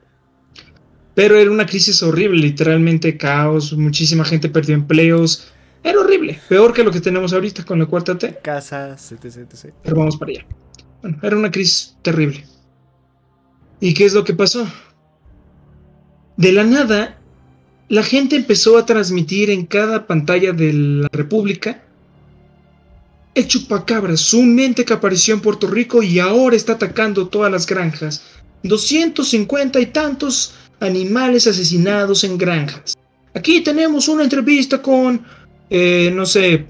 Pero era una crisis horrible, literalmente caos, muchísima gente perdió empleos. Era horrible, peor que lo que tenemos ahorita con la cuarta T, Casas, etc, etc. pero vamos para allá. Bueno, era una crisis terrible. ¿Y qué es lo que pasó? De la nada, la gente empezó a transmitir en cada pantalla de la República el chupacabras, un ente que apareció en Puerto Rico y ahora está atacando todas las granjas. 250 y tantos animales asesinados en granjas. Aquí tenemos una entrevista con, eh, no sé,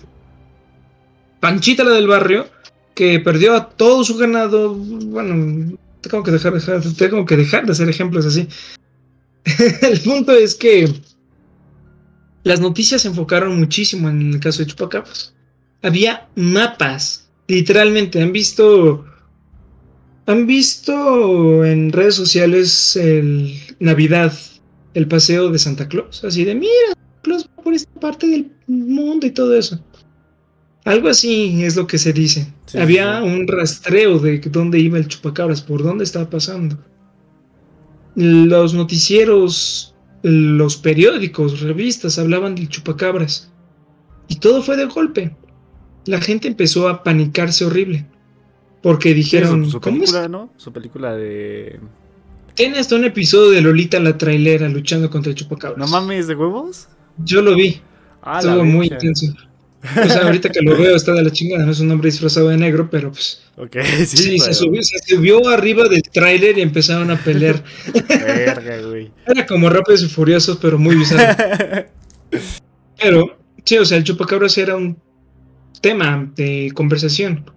Panchita la del barrio, que perdió a todo su ganado. Bueno, tengo que dejar, tengo que dejar de hacer ejemplos así. (laughs) el punto es que las noticias se enfocaron muchísimo en el caso de Chupacabras. Había mapas, literalmente. Han visto. Han visto en redes sociales el Navidad, el paseo de Santa Claus. Así de, mira, Va por esta parte del mundo y todo eso. Algo así es lo que se dice. Sí, Había sí. un rastreo de dónde iba el chupacabras, por dónde estaba pasando. Los noticieros, los periódicos, revistas hablaban del chupacabras. Y todo fue de golpe. La gente empezó a panicarse horrible. Porque dijeron, su, su ¿cómo es? película, ¿no? Su película de. Tiene hasta un episodio de Lolita la trailera luchando contra el chupacabras. ¿No mames de huevos? Yo lo vi. Ah, Estuvo muy intenso. O sea, ahorita que lo (laughs) veo está de la chingada. No es un hombre disfrazado de negro, pero pues... Ok, (laughs) Sí, sí, se, subió, se subió arriba del tráiler y empezaron a pelear. Verga, güey. (laughs) Era como Rápidos y Furiosos, pero muy bizarro. Pero, sí, o sea, el chupacabras era un tema de conversación.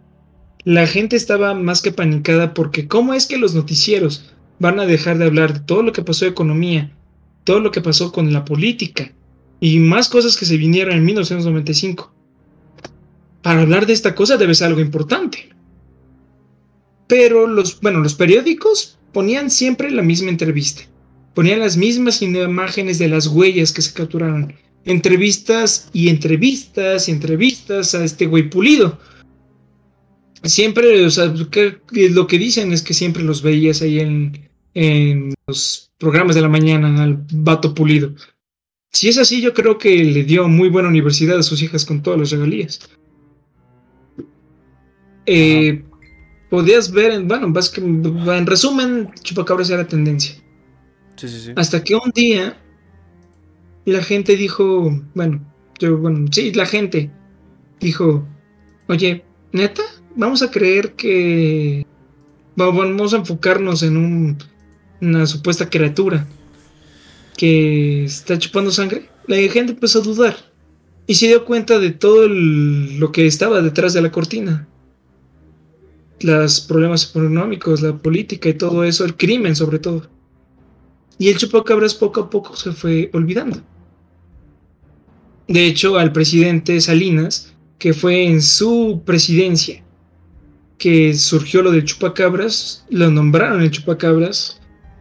La gente estaba más que panicada porque ¿cómo es que los noticieros van a dejar de hablar de todo lo que pasó de economía, todo lo que pasó con la política y más cosas que se vinieron en 1995. Para hablar de esta cosa debe ser algo importante. Pero los, bueno, los periódicos ponían siempre la misma entrevista. Ponían las mismas imágenes de las huellas que se capturaron. Entrevistas y entrevistas y entrevistas a este güey pulido siempre, o sea, lo que dicen es que siempre los veías ahí en, en los programas de la mañana al vato pulido. Si es así, yo creo que le dio muy buena universidad a sus hijas con todas las regalías. Eh, podías ver, en, bueno, en resumen, Chupacabras era tendencia. Sí, sí, sí. Hasta que un día la gente dijo, bueno, yo, bueno, sí, la gente dijo, oye, ¿neta? vamos a creer que vamos a enfocarnos en una supuesta criatura que está chupando sangre. La gente empezó a dudar y se dio cuenta de todo lo que estaba detrás de la cortina. Los problemas económicos, la política y todo eso, el crimen sobre todo. Y el chupacabras poco a poco se fue olvidando. De hecho, al presidente Salinas, que fue en su presidencia que surgió lo del chupacabras, lo nombraron el chupacabras,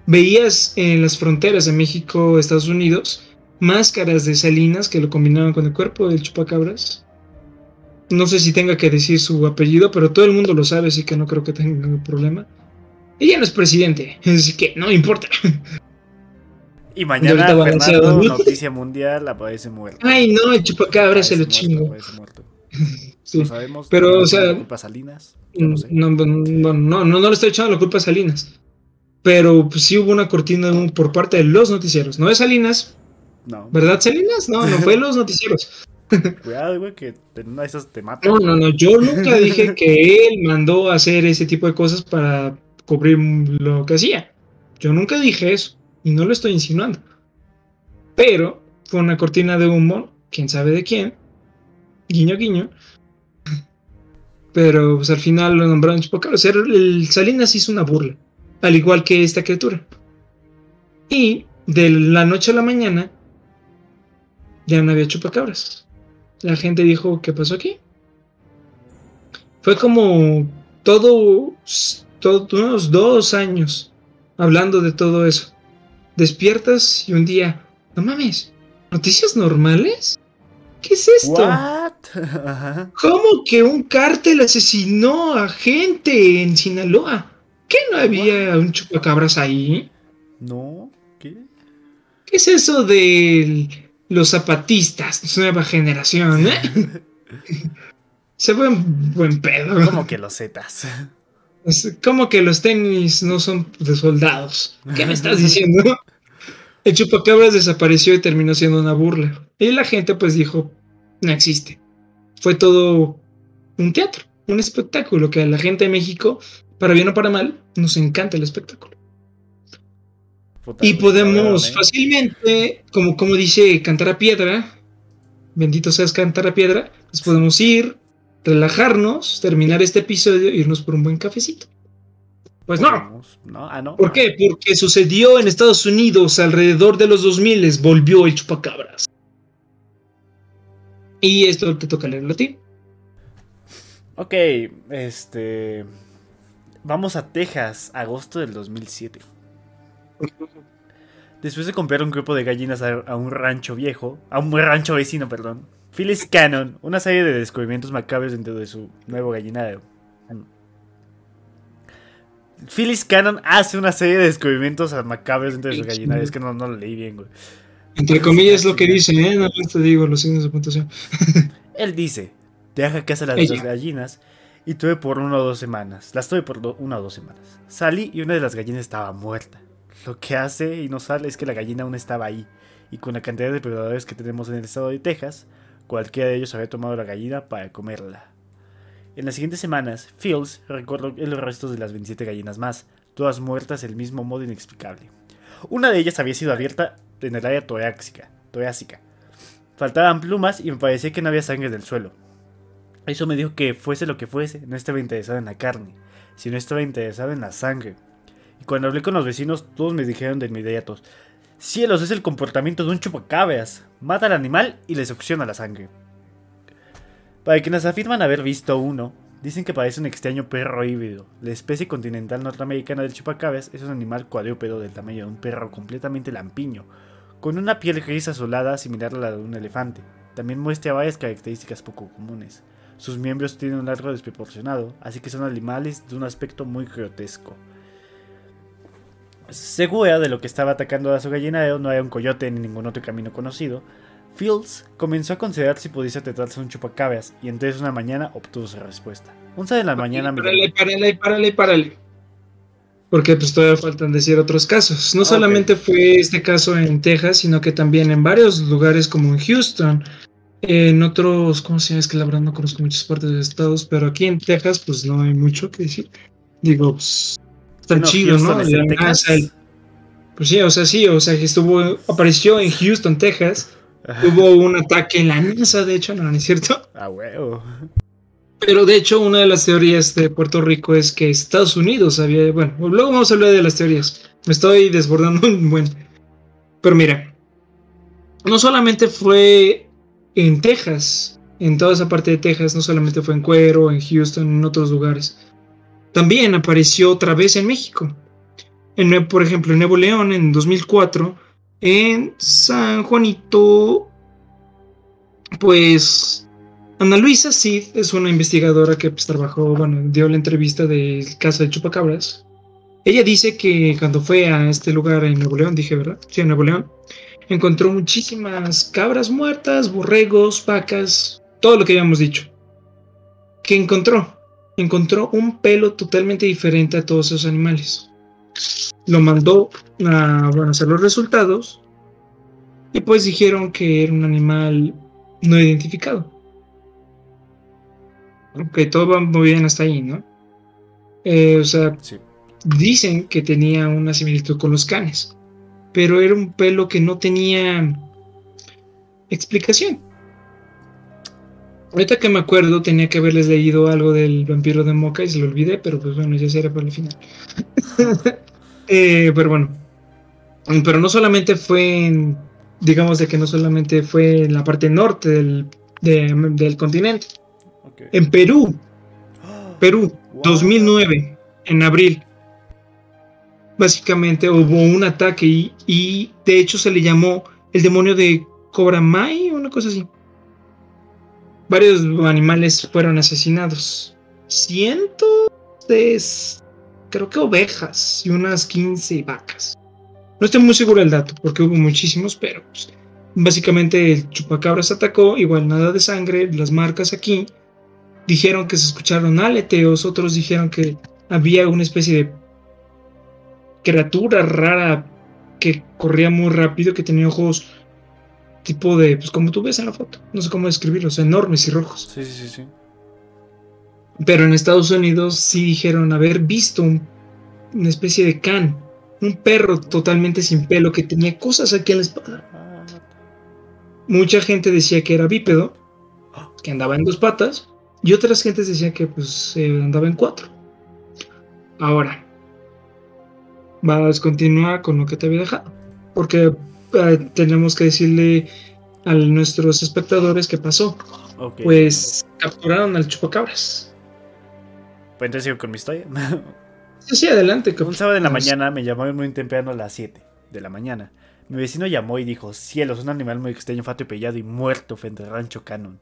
veías en las fronteras de México, Estados Unidos, máscaras de Salinas que lo combinaban con el cuerpo del chupacabras. No sé si tenga que decir su apellido, pero todo el mundo lo sabe, así que no creo que tenga ningún problema. Ella no es presidente, así que no importa. Y mañana Fernando, Noticia Mundial, aparece muerto. Ay, no, el chupacabras se lo chingo. (laughs) sí. sabemos. Pero, o sea. Salinas. Mm, no, no, no, no, le estoy echando la culpa a Salinas. Pero pues, sí hubo una cortina por parte de los noticieros. No de Salinas. No. ¿Verdad, Salinas? No, no fue (laughs) los noticieros. Cuidado, güey, que en una de esas te matan. No, no, no. Yo nunca dije que él mandó a hacer ese tipo de cosas para cubrir lo que hacía. Yo nunca dije eso. Y no lo estoy insinuando. Pero fue una cortina de humo, quién sabe de quién. Guiño, guiño pero pues al final lo nombraron chupacabras. El Salinas hizo una burla, al igual que esta criatura. Y de la noche a la mañana ya no había chupacabras. La gente dijo, ¿qué pasó aquí? Fue como todo, todo unos dos años hablando de todo eso. Despiertas y un día, no mames, noticias normales. ¿Qué es esto? (laughs) ¿Cómo que un cártel asesinó a gente en Sinaloa? ¿Qué no había un chupacabras ahí? No, ¿qué? ¿Qué es eso de los zapatistas, nueva generación, eh? (laughs) Se buen, buen pedo. ¿Cómo que los zetas? ¿Cómo que los tenis no son de soldados? ¿Qué me estás diciendo? El chupacabras desapareció y terminó siendo una burla. Y la gente pues dijo, no existe. Fue todo un teatro, un espectáculo que a la gente de México, para bien o para mal, nos encanta el espectáculo. y podemos ¿eh? fácilmente, como, como dice Cantar a Piedra, bendito seas Cantar a Piedra, pues podemos ir, relajarnos, terminar este episodio e irnos por un buen cafecito. Pues no. no, ah, no. ¿Por qué? Porque sucedió en Estados Unidos alrededor de los 2000, volvió el chupacabras. Y esto te toca leerlo a ti. Ok, este. Vamos a Texas, agosto del 2007. Después de comprar un grupo de gallinas a, un rancho viejo, a un rancho vecino, perdón, Phyllis Cannon, una serie de descubrimientos macabros dentro de su nuevo gallinado. Phyllis Cannon hace una serie de descubrimientos macabros dentro de su gallinado. Es que no, no lo leí bien, güey. Entre comillas lo que dice, ¿eh? No te digo los signos de puntuación. Él dice, deja que hace las dos gallinas y tuve por una o dos semanas. Las tuve por una o dos semanas. Salí y una de las gallinas estaba muerta. Lo que hace y no sale es que la gallina aún estaba ahí. Y con la cantidad de depredadores que tenemos en el estado de Texas, cualquiera de ellos había tomado la gallina para comerla. En las siguientes semanas, Fields recordó los restos de las 27 gallinas más, todas muertas del mismo modo inexplicable. Una de ellas había sido abierta en el área torácica, torácica. Faltaban plumas y me parecía que no había sangre del suelo. Eso me dijo que fuese lo que fuese, no estaba interesado en la carne, sino estaba interesado en la sangre. Y Cuando hablé con los vecinos, todos me dijeron de inmediato: Cielos, es el comportamiento de un chupacabras. Mata al animal y le succiona la sangre. Para quienes afirman haber visto uno, dicen que parece un extraño perro híbrido. La especie continental norteamericana del chupacabras es un animal cuadrúpedo del tamaño de un perro completamente lampiño, con una piel gris azulada similar a la de un elefante. También muestra varias características poco comunes. Sus miembros tienen un largo desproporcionado, así que son animales de un aspecto muy grotesco. Segura de lo que estaba atacando a su gallinero, no era un coyote ni ningún otro camino conocido, Fields comenzó a considerar si pudiese tratarse de un chupacabras y entonces una mañana obtuvo su respuesta. Once de la mañana me Párale, párale, párale, párale. Porque pues todavía faltan decir otros casos. No solamente fue este caso en Texas, sino que también en varios lugares como en Houston, en otros, ¿cómo se llama? Es que la verdad no conozco muchas partes de Estados, pero aquí en Texas pues no hay mucho que decir. Digo, pues tan chido, ¿no? pues sí, o sea, sí, o sea, que estuvo, apareció en Houston, Texas. Hubo un ataque en la NASA, de hecho, no, ¿no es cierto? Ah, huevo. Pero de hecho, una de las teorías de Puerto Rico es que Estados Unidos había. Bueno, luego vamos a hablar de las teorías. Me estoy desbordando un buen. Pero mira, no solamente fue en Texas, en toda esa parte de Texas, no solamente fue en Cuero, en Houston, en otros lugares. También apareció otra vez en México. En, por ejemplo, en Nuevo León, en 2004, en San Juanito, pues Ana Luisa sí es una investigadora que pues, trabajó, bueno, dio la entrevista del caso de Chupacabras. Ella dice que cuando fue a este lugar en Nuevo León, dije, ¿verdad? Sí, en Nuevo León, encontró muchísimas cabras muertas, borregos, vacas, todo lo que habíamos dicho. ¿Qué encontró? encontró un pelo totalmente diferente a todos esos animales. Lo mandó a hacer los resultados y pues dijeron que era un animal no identificado. Ok, todo va muy bien hasta ahí, ¿no? Eh, o sea, dicen que tenía una similitud con los canes, pero era un pelo que no tenía explicación. Ahorita que me acuerdo, tenía que haberles leído algo del vampiro de Moca y se lo olvidé, pero pues bueno, ya será para el final. (laughs) Eh, pero bueno. Pero no solamente fue en, digamos de que no solamente fue en la parte norte del, del continente. En Perú. (gasps) Perú, 2009, en abril. Básicamente hubo un ataque y, y de hecho se le llamó el demonio de Cobra Mai, una cosa así varios animales fueron asesinados. Cientos de, creo que ovejas y unas 15 vacas. No estoy muy seguro del dato porque hubo muchísimos, pero pues, básicamente el chupacabras atacó, igual nada de sangre, las marcas aquí. Dijeron que se escucharon aleteos, otros dijeron que había una especie de criatura rara que corría muy rápido, que tenía ojos tipo de, pues como tú ves en la foto, no sé cómo describirlos, enormes y rojos. Sí, sí, sí. Pero en Estados Unidos sí dijeron haber visto una especie de can, un perro totalmente sin pelo que tenía cosas aquí en la espalda. Mucha gente decía que era bípedo, que andaba en dos patas, y otras gentes decían que pues andaba en cuatro. Ahora, vas a continuar con lo que te había dejado, porque eh, tenemos que decirle a nuestros espectadores qué pasó. Pues capturaron al chupacabras. Pues entonces sigo con mi historia. sí, sí, adelante. Un sábado en la mañana me llamó muy temprano a las 7 de la mañana. Mi vecino llamó y dijo, cielos, un animal muy extraño, fato y pellado y muerto frente al rancho Cannon.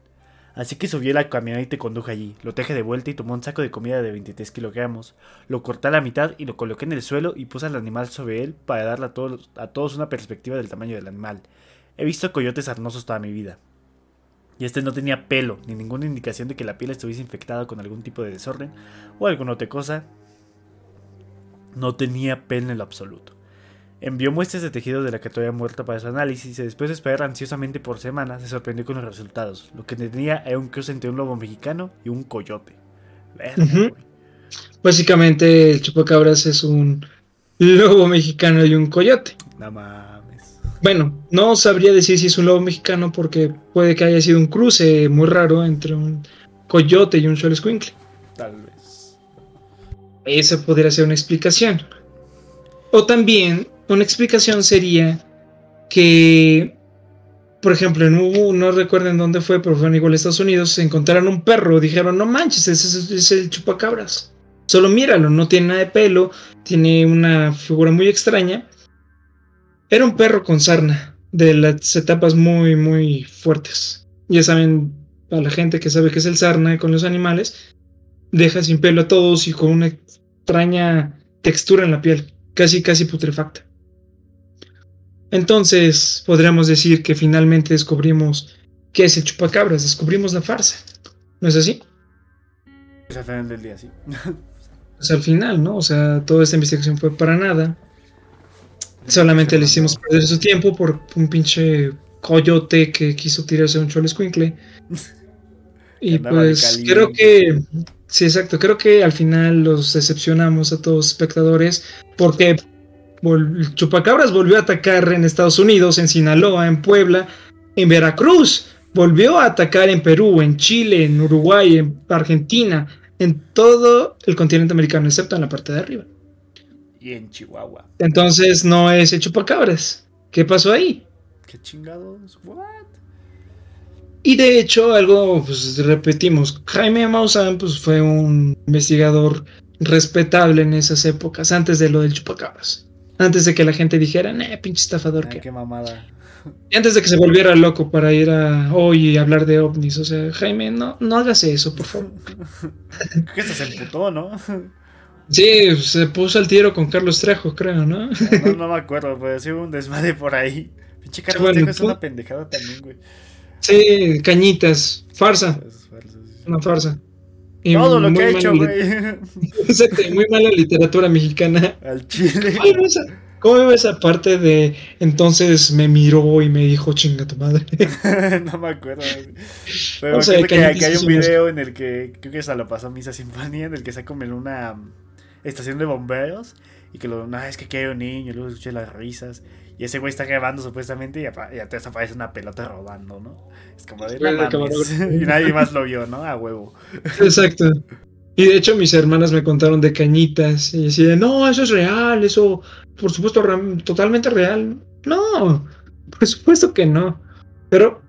Así que subió la camioneta y condujo allí. Lo teje de vuelta y tomó un saco de comida de 23 kilogramos. Lo corté a la mitad y lo coloqué en el suelo y puse al animal sobre él para darle a todos, a todos una perspectiva del tamaño del animal. He visto coyotes arnosos toda mi vida. Y este no tenía pelo, ni ninguna indicación de que la piel estuviese infectada con algún tipo de desorden o alguna otra cosa. No tenía pelo en lo absoluto. Envió muestras de tejido de la criatura muerta para su análisis y después de esperar ansiosamente por semanas se sorprendió con los resultados. Lo que tenía era un cruce entre un lobo mexicano y un coyote. Básicamente el chupacabras es un lobo mexicano y un coyote. No mames. Bueno, no sabría decir si es un lobo mexicano porque puede que haya sido un cruce muy raro entre un coyote y un suelo Tal vez. Esa podría ser una explicación. O también una explicación sería que, por ejemplo, en no recuerdo en dónde fue, pero fue en igual Estados Unidos, se encontraron un perro, dijeron, no manches, ese es el chupacabras. Solo míralo, no tiene nada de pelo, tiene una figura muy extraña. Era un perro con sarna, de las etapas muy, muy fuertes. Ya saben, a la gente que sabe que es el sarna con los animales, deja sin pelo a todos y con una extraña textura en la piel, casi, casi putrefacta. Entonces, podríamos decir que finalmente descubrimos qué es el chupacabras, descubrimos la farsa. ¿No es así? Pues al final del día, sí. (laughs) pues al final, ¿no? O sea, toda esta investigación fue para nada. Solamente le hicimos perder su tiempo por un pinche coyote que quiso tirarse un cholo escuincle. (laughs) Y pues creo que, sí, exacto, creo que al final los decepcionamos a todos los espectadores porque Chupacabras volvió a atacar en Estados Unidos, en Sinaloa, en Puebla, en Veracruz, volvió a atacar en Perú, en Chile, en Uruguay, en Argentina, en todo el continente americano, excepto en la parte de arriba. Y en Chihuahua. Entonces no es el chupacabras. ¿Qué pasó ahí? ¿Qué chingados? ¿What? Y de hecho, algo, pues repetimos, Jaime Maussan pues, fue un investigador respetable en esas épocas, antes de lo del chupacabras. Antes de que la gente dijera, eh, pinche estafador. qué mamada. (laughs) Y antes de que se volviera loco para ir a hoy y hablar de ovnis. O sea, Jaime, no, no hagas eso, por favor. (laughs) que se emputó, ¿no? (laughs) Sí, se puso al tiro con Carlos Trejo, creo, ¿no? No, no me acuerdo, pues sí hubo un desmadre por ahí. Pinche Carlos Trejo es una pendejada también, güey. Sí, cañitas, farsa. Una farsa. Todo lo que ha hecho, güey. (laughs) Exacto, muy mala literatura mexicana. Al chile. ¿Cómo veo esa parte de entonces me miró y me dijo chinga tu madre? (laughs) no me acuerdo. Pero creo que, hay un video en el que creo que se lo pasó Misa Sinfonía, en el que se come en una estación de bomberos y que lo, no, es que aquí hay un niño, luego escuché las risas y ese güey está grabando supuestamente y, y atrás aparece una pelota rodando, ¿no? Es como de (laughs) y nadie más lo vio, ¿no? A huevo. Exacto. Y de hecho mis hermanas me contaron de cañitas y decían, no, eso es real, eso por supuesto totalmente real. No, por supuesto que no. Pero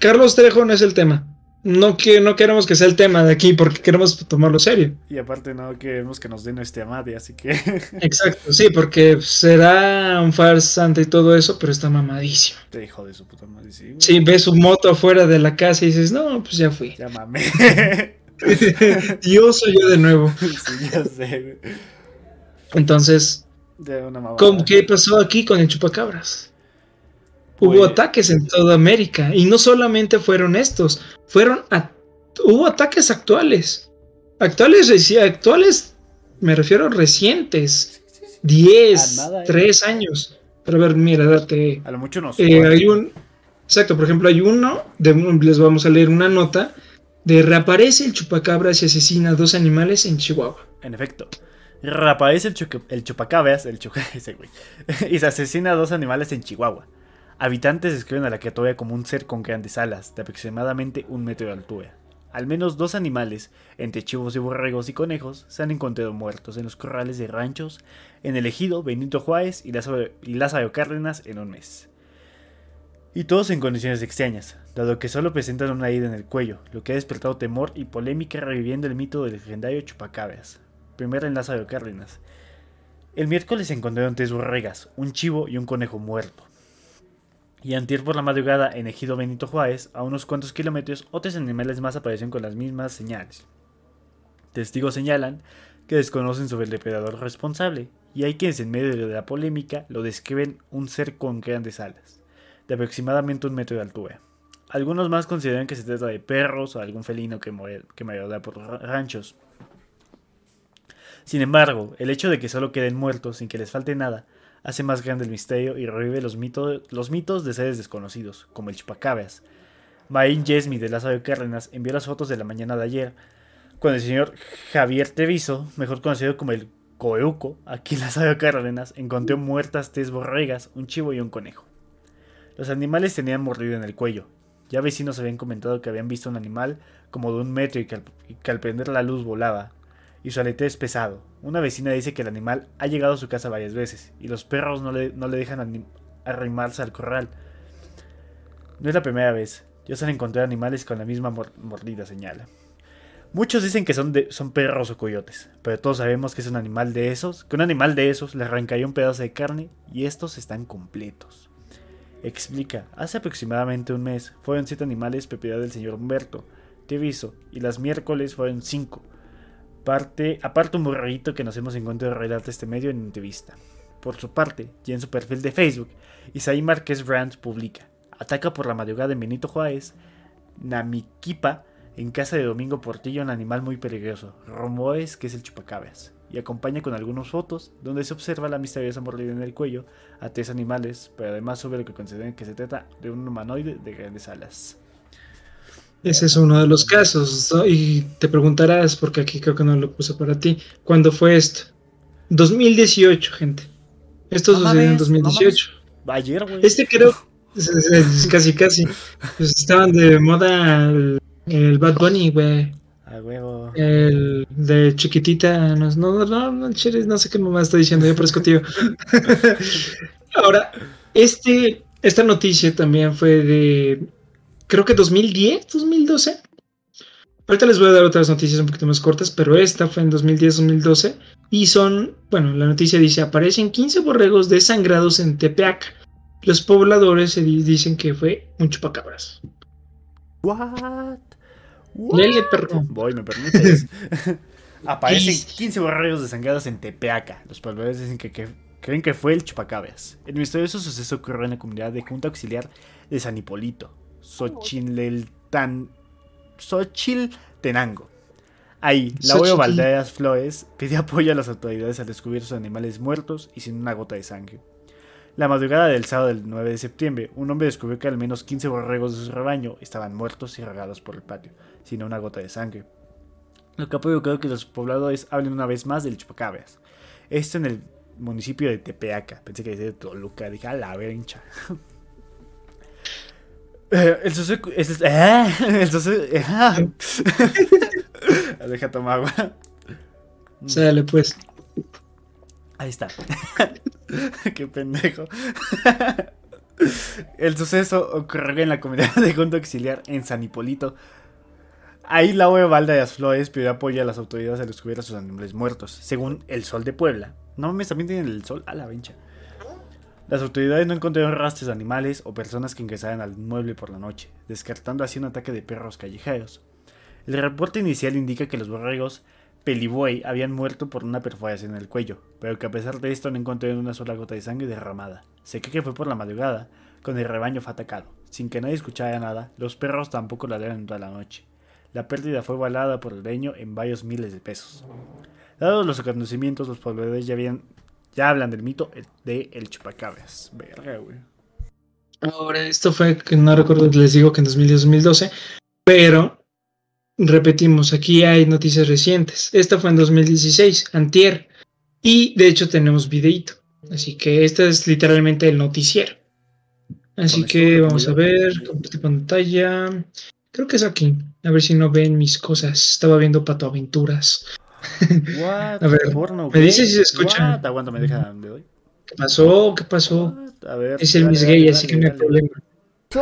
Carlos Trejo no es el tema. No, que, no queremos que sea el tema de aquí porque queremos tomarlo serio. Y aparte no queremos que nos den este amade, así que... (laughs) Exacto, sí, porque será un farsante y todo eso, pero está mamadísimo. Te hijo de su puta madre, sí. Sí, ves su moto afuera de la casa y dices, no, pues ya fui. Ya mamé. (laughs) (laughs) yo soy yo de nuevo. Sí, ya sé. Entonces, ¿qué pasó aquí con el chupacabras? Hubo pues- ataques en toda América y no solamente fueron estos, fueron hubo ataques actuales. Actuales, actuales, me refiero recientes. 10, 3 ¿eh? años. Pero a ver, mira, date. A lo mucho no eh, hay un. Exacto, por ejemplo, hay uno, de, les vamos a leer una nota de reaparece el chupacabras y asesina a dos animales en Chihuahua. En efecto. Reaparece el, el chupacabras, el (laughs) ese güey, (laughs) y se asesina a dos animales en Chihuahua. Habitantes describen a la criatura como un ser con grandes alas, de aproximadamente un metro de altura. Al menos dos animales, entre chivos y borregos y conejos, se han encontrado muertos en los corrales de ranchos en el ejido Benito Juárez y Lázaro Cárdenas en un mes y todos en condiciones extrañas, dado que solo presentan una herida en el cuello, lo que ha despertado temor y polémica reviviendo el mito del legendario chupacabras. Primero en Lázaro Cárdenas. El miércoles se encontraron tres borregas, un chivo y un conejo muerto. Y antier por la madrugada en Ejido Benito Juárez, a unos cuantos kilómetros, otros animales más aparecieron con las mismas señales. Testigos señalan que desconocen sobre el depredador responsable, y hay quienes en medio de la polémica lo describen un ser con grandes alas de aproximadamente un metro de altura. Algunos más consideran que se trata de perros o algún felino que, que merodea por ranchos. Sin embargo, el hecho de que solo queden muertos sin que les falte nada hace más grande el misterio y revive los, los mitos de seres desconocidos, como el chupacabras. Maín Jesmi de Lázaro Cárdenas envió las fotos de la mañana de ayer, cuando el señor Javier Treviso, mejor conocido como el Coeuco, aquí en Lázaro Cárdenas, encontró muertas tres borregas, un chivo y un conejo. Los animales tenían mordido en el cuello. Ya vecinos habían comentado que habían visto un animal como de un metro y que al, prender la luz volaba. Y su aleteo es pesado. Una vecina dice que el animal ha llegado a su casa varias veces y los perros no le, no le dejan arrimarse al corral. No es la primera vez. Ya se han encontrado animales con la misma mordida, señala. Muchos dicen que son, son perros o coyotes, pero todos sabemos que es un animal de esos, que un animal de esos le arrancaría un pedazo de carne y estos están completos. Explica, hace aproximadamente un mes fueron siete animales propiedad del señor Humberto, Teviso, y las miércoles fueron cinco. Parte, aparte un borrito que nos hemos encontrado relata este medio en entrevista. Por su parte, y en su perfil de Facebook, Isaí Márquez Brandt publica, ataca por la madrugada en Benito Juárez, Namiquipa, en casa de Domingo Portillo un animal muy peligroso, Romoes, que es el chupacabras, y acompaña con algunas fotos donde se observa la misteriosa mordida en el cuello a tres animales, pero además sobre lo que consideran que se trata de un humanoide de grandes alas. Ese es uno de los casos, y te preguntarás, porque aquí creo que no lo puse para ti, ¿cuándo fue esto? 2018, gente. Esto sucedió en 2018. Ayer, güey. Este creo, (laughs) casi, casi. Pues estaban de moda el Bad Bunny, güey. A huevo. El de chiquitita. No, no, no, no, no sé qué mamá está diciendo. Yo parezco tío. (laughs) Ahora, este, esta noticia también fue de. Creo que 2010, 2012. Ahorita les voy a dar otras noticias un poquito más cortas, pero esta fue en 2010-2012. Y son, bueno, la noticia dice: aparecen 15 borregos desangrados en Tepeaca. Los pobladores se dicen que fue un chupacabras. What? Lele, perro. Voy, me permites. (laughs) Aparecen 15 borregos desangrados en Tepeaca. Los pobladores dicen que, creen que fue el chupacabras. El misterioso suceso ocurrió en la comunidad de Junta Auxiliar de San Hipólito, Xochilteltan, Xochiltenango. Ahí, la Lauro Valderas Flores pidió apoyo a las autoridades al descubrir sus animales muertos y sin una gota de sangre. La madrugada del sábado del 9 de septiembre, un hombre descubrió que al menos 15 borregos de su rebaño estaban muertos y regados por el patio, sin una gota de sangre. Lo que ha provocado que los pobladores hablen una vez más del chupacabras. Esto en el municipio de Tepeaca. Pensé que decía de Toluca. Dije, a la verga. (laughs) Eh, (laughs) el suceso. Eh, (laughs) el suceso. Eh, (laughs) deja tomar agua. Sale pues. Ahí está. Qué pendejo. El suceso ocurrió en la comunidad de Junto Auxiliar en San Hipólito. Ahí la de las Flores pidió apoyo a las autoridades al descubrir a sus animales muertos, según el Sol de Puebla. No mames, también tienen el sol a la vencha. Las autoridades no encontraron rastros de animales o personas que ingresaran al inmueble por la noche, descartando así un ataque de perros callejeros. El reporte inicial indica que los borregos Pelibuey habían muerto por una perforación en el cuello, pero que a pesar de esto no encontraron una sola gota de sangre derramada. Se cree que fue por la madrugada, cuando el rebaño fue atacado. Sin que nadie escuchara nada, los perros tampoco ladraron toda la noche. La pérdida fue valada por el dueño en varios miles de pesos. Dados los acontecimientos, los pobladores ya, habían, ya hablan del mito de el chupacabras. Verga, güey. Ahora, esto fue, que no recuerdo, les digo que en 2010-2012, pero Repetimos, aquí hay noticias recientes. Esta fue en 2016, antier. Y de hecho tenemos videito. Así que este es literalmente el noticiero. Así que vamos a ver, de pantalla. Creo que es aquí. A ver si no ven mis cosas. Estaba viendo Pato Aventuras. A ver, me dice si se escucha. Aguanta, me deja ¿Qué pasó? ¿Qué pasó? A ver, es el Miss Gay, así que no hay problema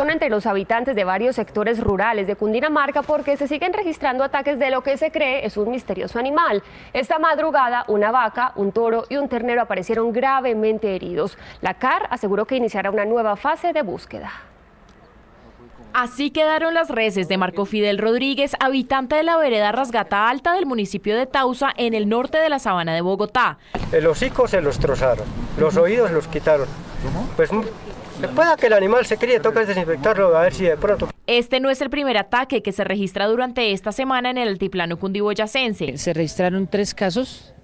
entre los habitantes de varios sectores rurales de Cundinamarca porque se siguen registrando ataques de lo que se cree es un misterioso animal. Esta madrugada, una vaca, un toro y un ternero aparecieron gravemente heridos. La CAR aseguró que iniciará una nueva fase de búsqueda. Así quedaron las reses de Marco Fidel Rodríguez, habitante de la vereda Rasgata Alta del municipio de Tausa, en el norte de la sabana de Bogotá. El hocico se los trozaron, los oídos los quitaron. Pues Pueda que el animal se críe, toca desinfectarlo a ver si de pronto. Este no es el primer ataque que se registra durante esta semana en el altiplano cundiboyacense. Se registraron tres casos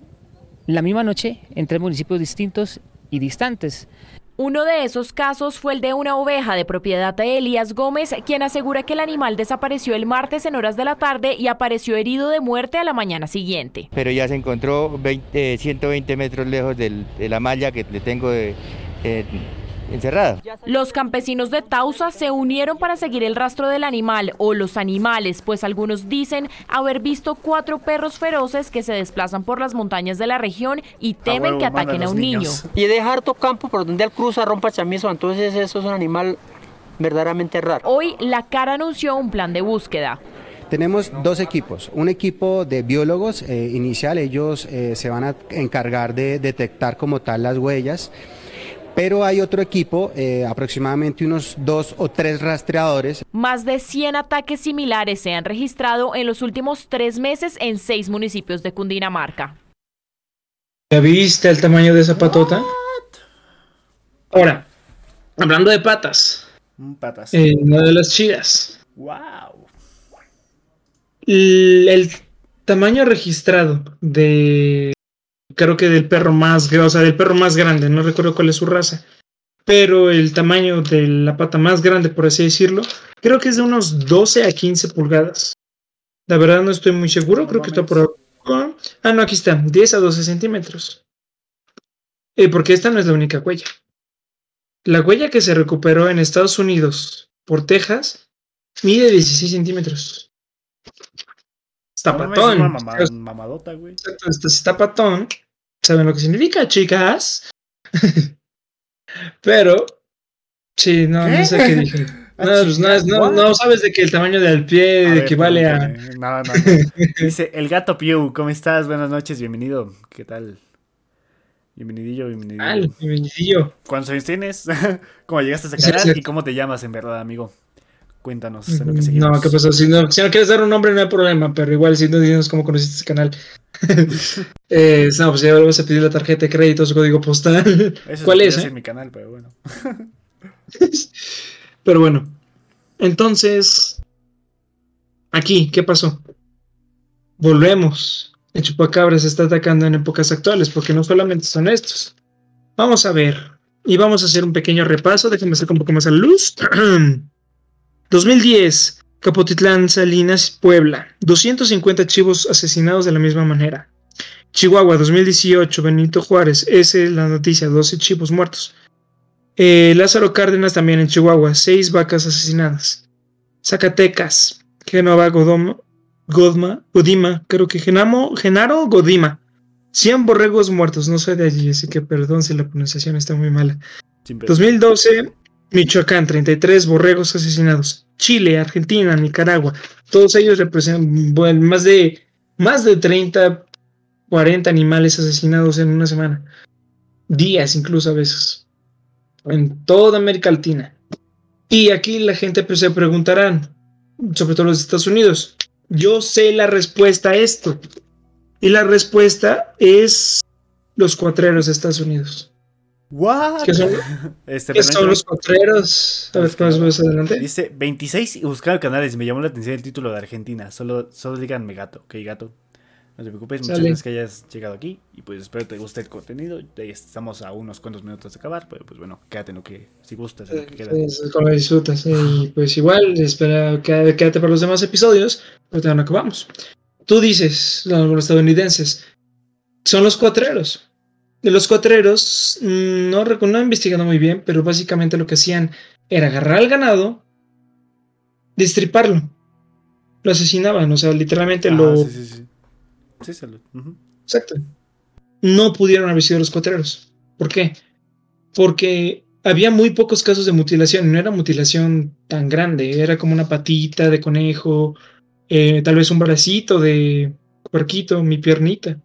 la misma noche en tres municipios distintos y distantes. Uno de esos casos fue el de una oveja de propiedad de Elías Gómez, quien asegura que el animal desapareció el martes en horas de la tarde y apareció herido de muerte a la mañana siguiente. Pero ya se encontró 120 metros lejos de la malla que le tengo de, encerrada. Los campesinos de Tausa se unieron para seguir el rastro del animal o los animales, pues algunos dicen haber visto cuatro perros feroces que se desplazan por las montañas de la región y temen huevo, que ataquen a un niños. niño. Y deja harto campo por donde él cruza, rompa chamizo, entonces eso es un animal verdaderamente raro. Hoy la cara anunció un plan de búsqueda. Tenemos dos equipos. Un equipo de biólogos eh, inicial, ellos eh, se van a encargar de detectar como tal las huellas. Pero hay otro equipo, eh, aproximadamente unos dos o tres rastreadores. Más de 100 ataques similares se han registrado en los últimos tres meses en seis municipios de Cundinamarca. ¿Ya viste el tamaño de esa patota? Ahora, hablando de patas, Mm, Patas. eh, una de las chidas. Wow. El, el tamaño registrado de. Creo que del perro más grande, o sea, del perro más grande, no recuerdo cuál es su raza. Pero el tamaño de la pata más grande, por así decirlo, creo que es de unos 12 a 15 pulgadas. La verdad no estoy muy seguro, creo que está por. Ah, no, aquí está, 10 a 12 centímetros. Eh, porque esta no es la única huella. La huella que se recuperó en Estados Unidos por Texas mide 16 centímetros. Está No patón. una mama- mamadota, güey. Exacto, está, patón. ¿Saben lo que significa, chicas? (laughs) Pero, sí, no, no sé qué dije. (laughs) Ah, No, pues, no, no, no sabes de que el tamaño del pie A equivale a. No, no, no. (laughs) Dice, el gato Piu, ¿cómo estás? Buenas noches, bienvenido. ¿Qué tal? Bienvenidillo, bienvenidillo. Al, bienvenidillo. ¿Cuántos años tienes? ¿Cómo llegaste a ese canal? ¿Y cómo te llamas en verdad, amigo? Cuéntanos en lo que seguimos. No, ¿qué pasó? Si no, si no quieres dar un nombre, no hay problema, pero igual si no dinos cómo conociste este canal. (laughs) eh, no, pues ya vas a pedir la tarjeta de crédito, su código postal. Eso ¿Cuál es? eh? en mi canal, pero bueno. (laughs) Pero bueno, entonces, aquí, ¿qué pasó? Volvemos. El chupacabras se está atacando en épocas actuales, porque no solamente son estos. Vamos a ver, y vamos a hacer un pequeño repaso. Déjenme hacer un poco más a la luz. (clears throat) 2010, Capotitlán, Salinas, Puebla. 250 chivos asesinados de la misma manera. Chihuahua, 2018, Benito Juárez. Esa es la noticia, 12 chivos muertos. Eh, Lázaro Cárdenas también en Chihuahua, seis vacas asesinadas. Zacatecas, Genova Godoma, Godma, Godima, creo que Genamo, Genaro Godima. 100 borregos muertos, no soy de allí, así que perdón si la pronunciación está muy mala. Sin pedo. 2012, Michoacán, 33 borregos asesinados. Chile, Argentina, Nicaragua, todos ellos representan más de más de 30, 40 animales asesinados en una semana. Días incluso a veces. En toda América Latina. Y aquí la gente pues, se preguntarán, sobre todo los Estados Unidos, yo sé la respuesta a esto. Y la respuesta es los cuatreros de Estados Unidos. ¿What? ¿Qué son, (laughs) Este, qué son los cuatreros? A ver, ¿cómo más adelante? Dice 26 y buscar canales. Me llamó la atención el título de Argentina. Solo, solo díganme gato. Ok, gato. No te preocupes. Muchas gracias que hayas llegado aquí. Y pues espero te guste el contenido. Estamos a unos cuantos minutos de acabar. Pero pues bueno, quédate en lo que. Si gustas, en lo que queda. Disfrutas. Y pues igual, espera, quédate, para los demás episodios, pero ya no acabamos. Tú dices, los estadounidenses, son los cuatreros. De los cuatreros, mm, no, no he investigado muy bien, pero básicamente lo que hacían era agarrar al ganado, destriparlo. Lo asesinaban, o sea, literalmente Ah, lo... sí, sí, sí. Sí, salud. Ujú. Exacto. No pudieron haber sido los cuatreros. ¿Por qué? Porque había muy pocos casos de mutilación. No era mutilación tan grande. Era como una patita de conejo, eh, tal vez un bracito de puerquito, mi piernita.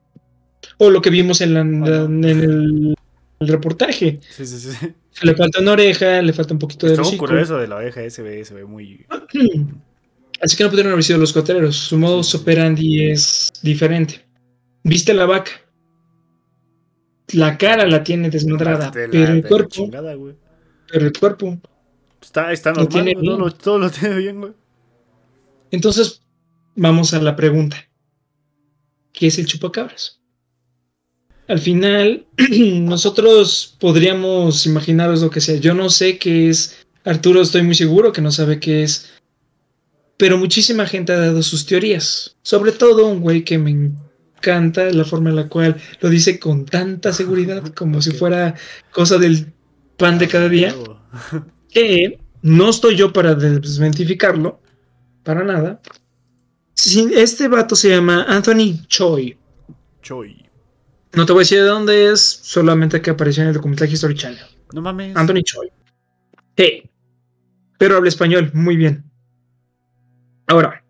O lo que vimos en, la- en el, el reportaje. Sí, sí, sí. Le falta una oreja, le falta un poquito de Estuvo curioso de la oveja. Ese ve, se ve muy. (clears throat) Así que no pudieron haber sido los cuatreros. Su modus operandi es diferente. ¿Viste la vaca? La cara la tiene desmadrada, de la- pero el cuerpo, chingada, pero el cuerpo. Está, está Lo normal. tiene todo, lo, todo lo tiene bien, güey. Entonces, vamos a la pregunta. ¿Qué es el chupacabras? Al final, (clears throat) nosotros podríamos imaginaros lo que sea. Yo no sé qué es. Arturo, estoy muy seguro que no sabe qué es. Pero muchísima gente ha dado sus teorías. Sobre todo un güey que me encanta la forma en la cual lo dice con tanta seguridad, (laughs) como si fuera cosa del pan de cada día, (laughs) que no estoy yo para desmentificarlo, para nada. Este vato se llama Anthony Choi. Choi. No te voy a decir de dónde es, solamente que apareció en el documental History Channel. No mames. Anthony Choi. Sí. Pero habla español, muy bien. Ahora,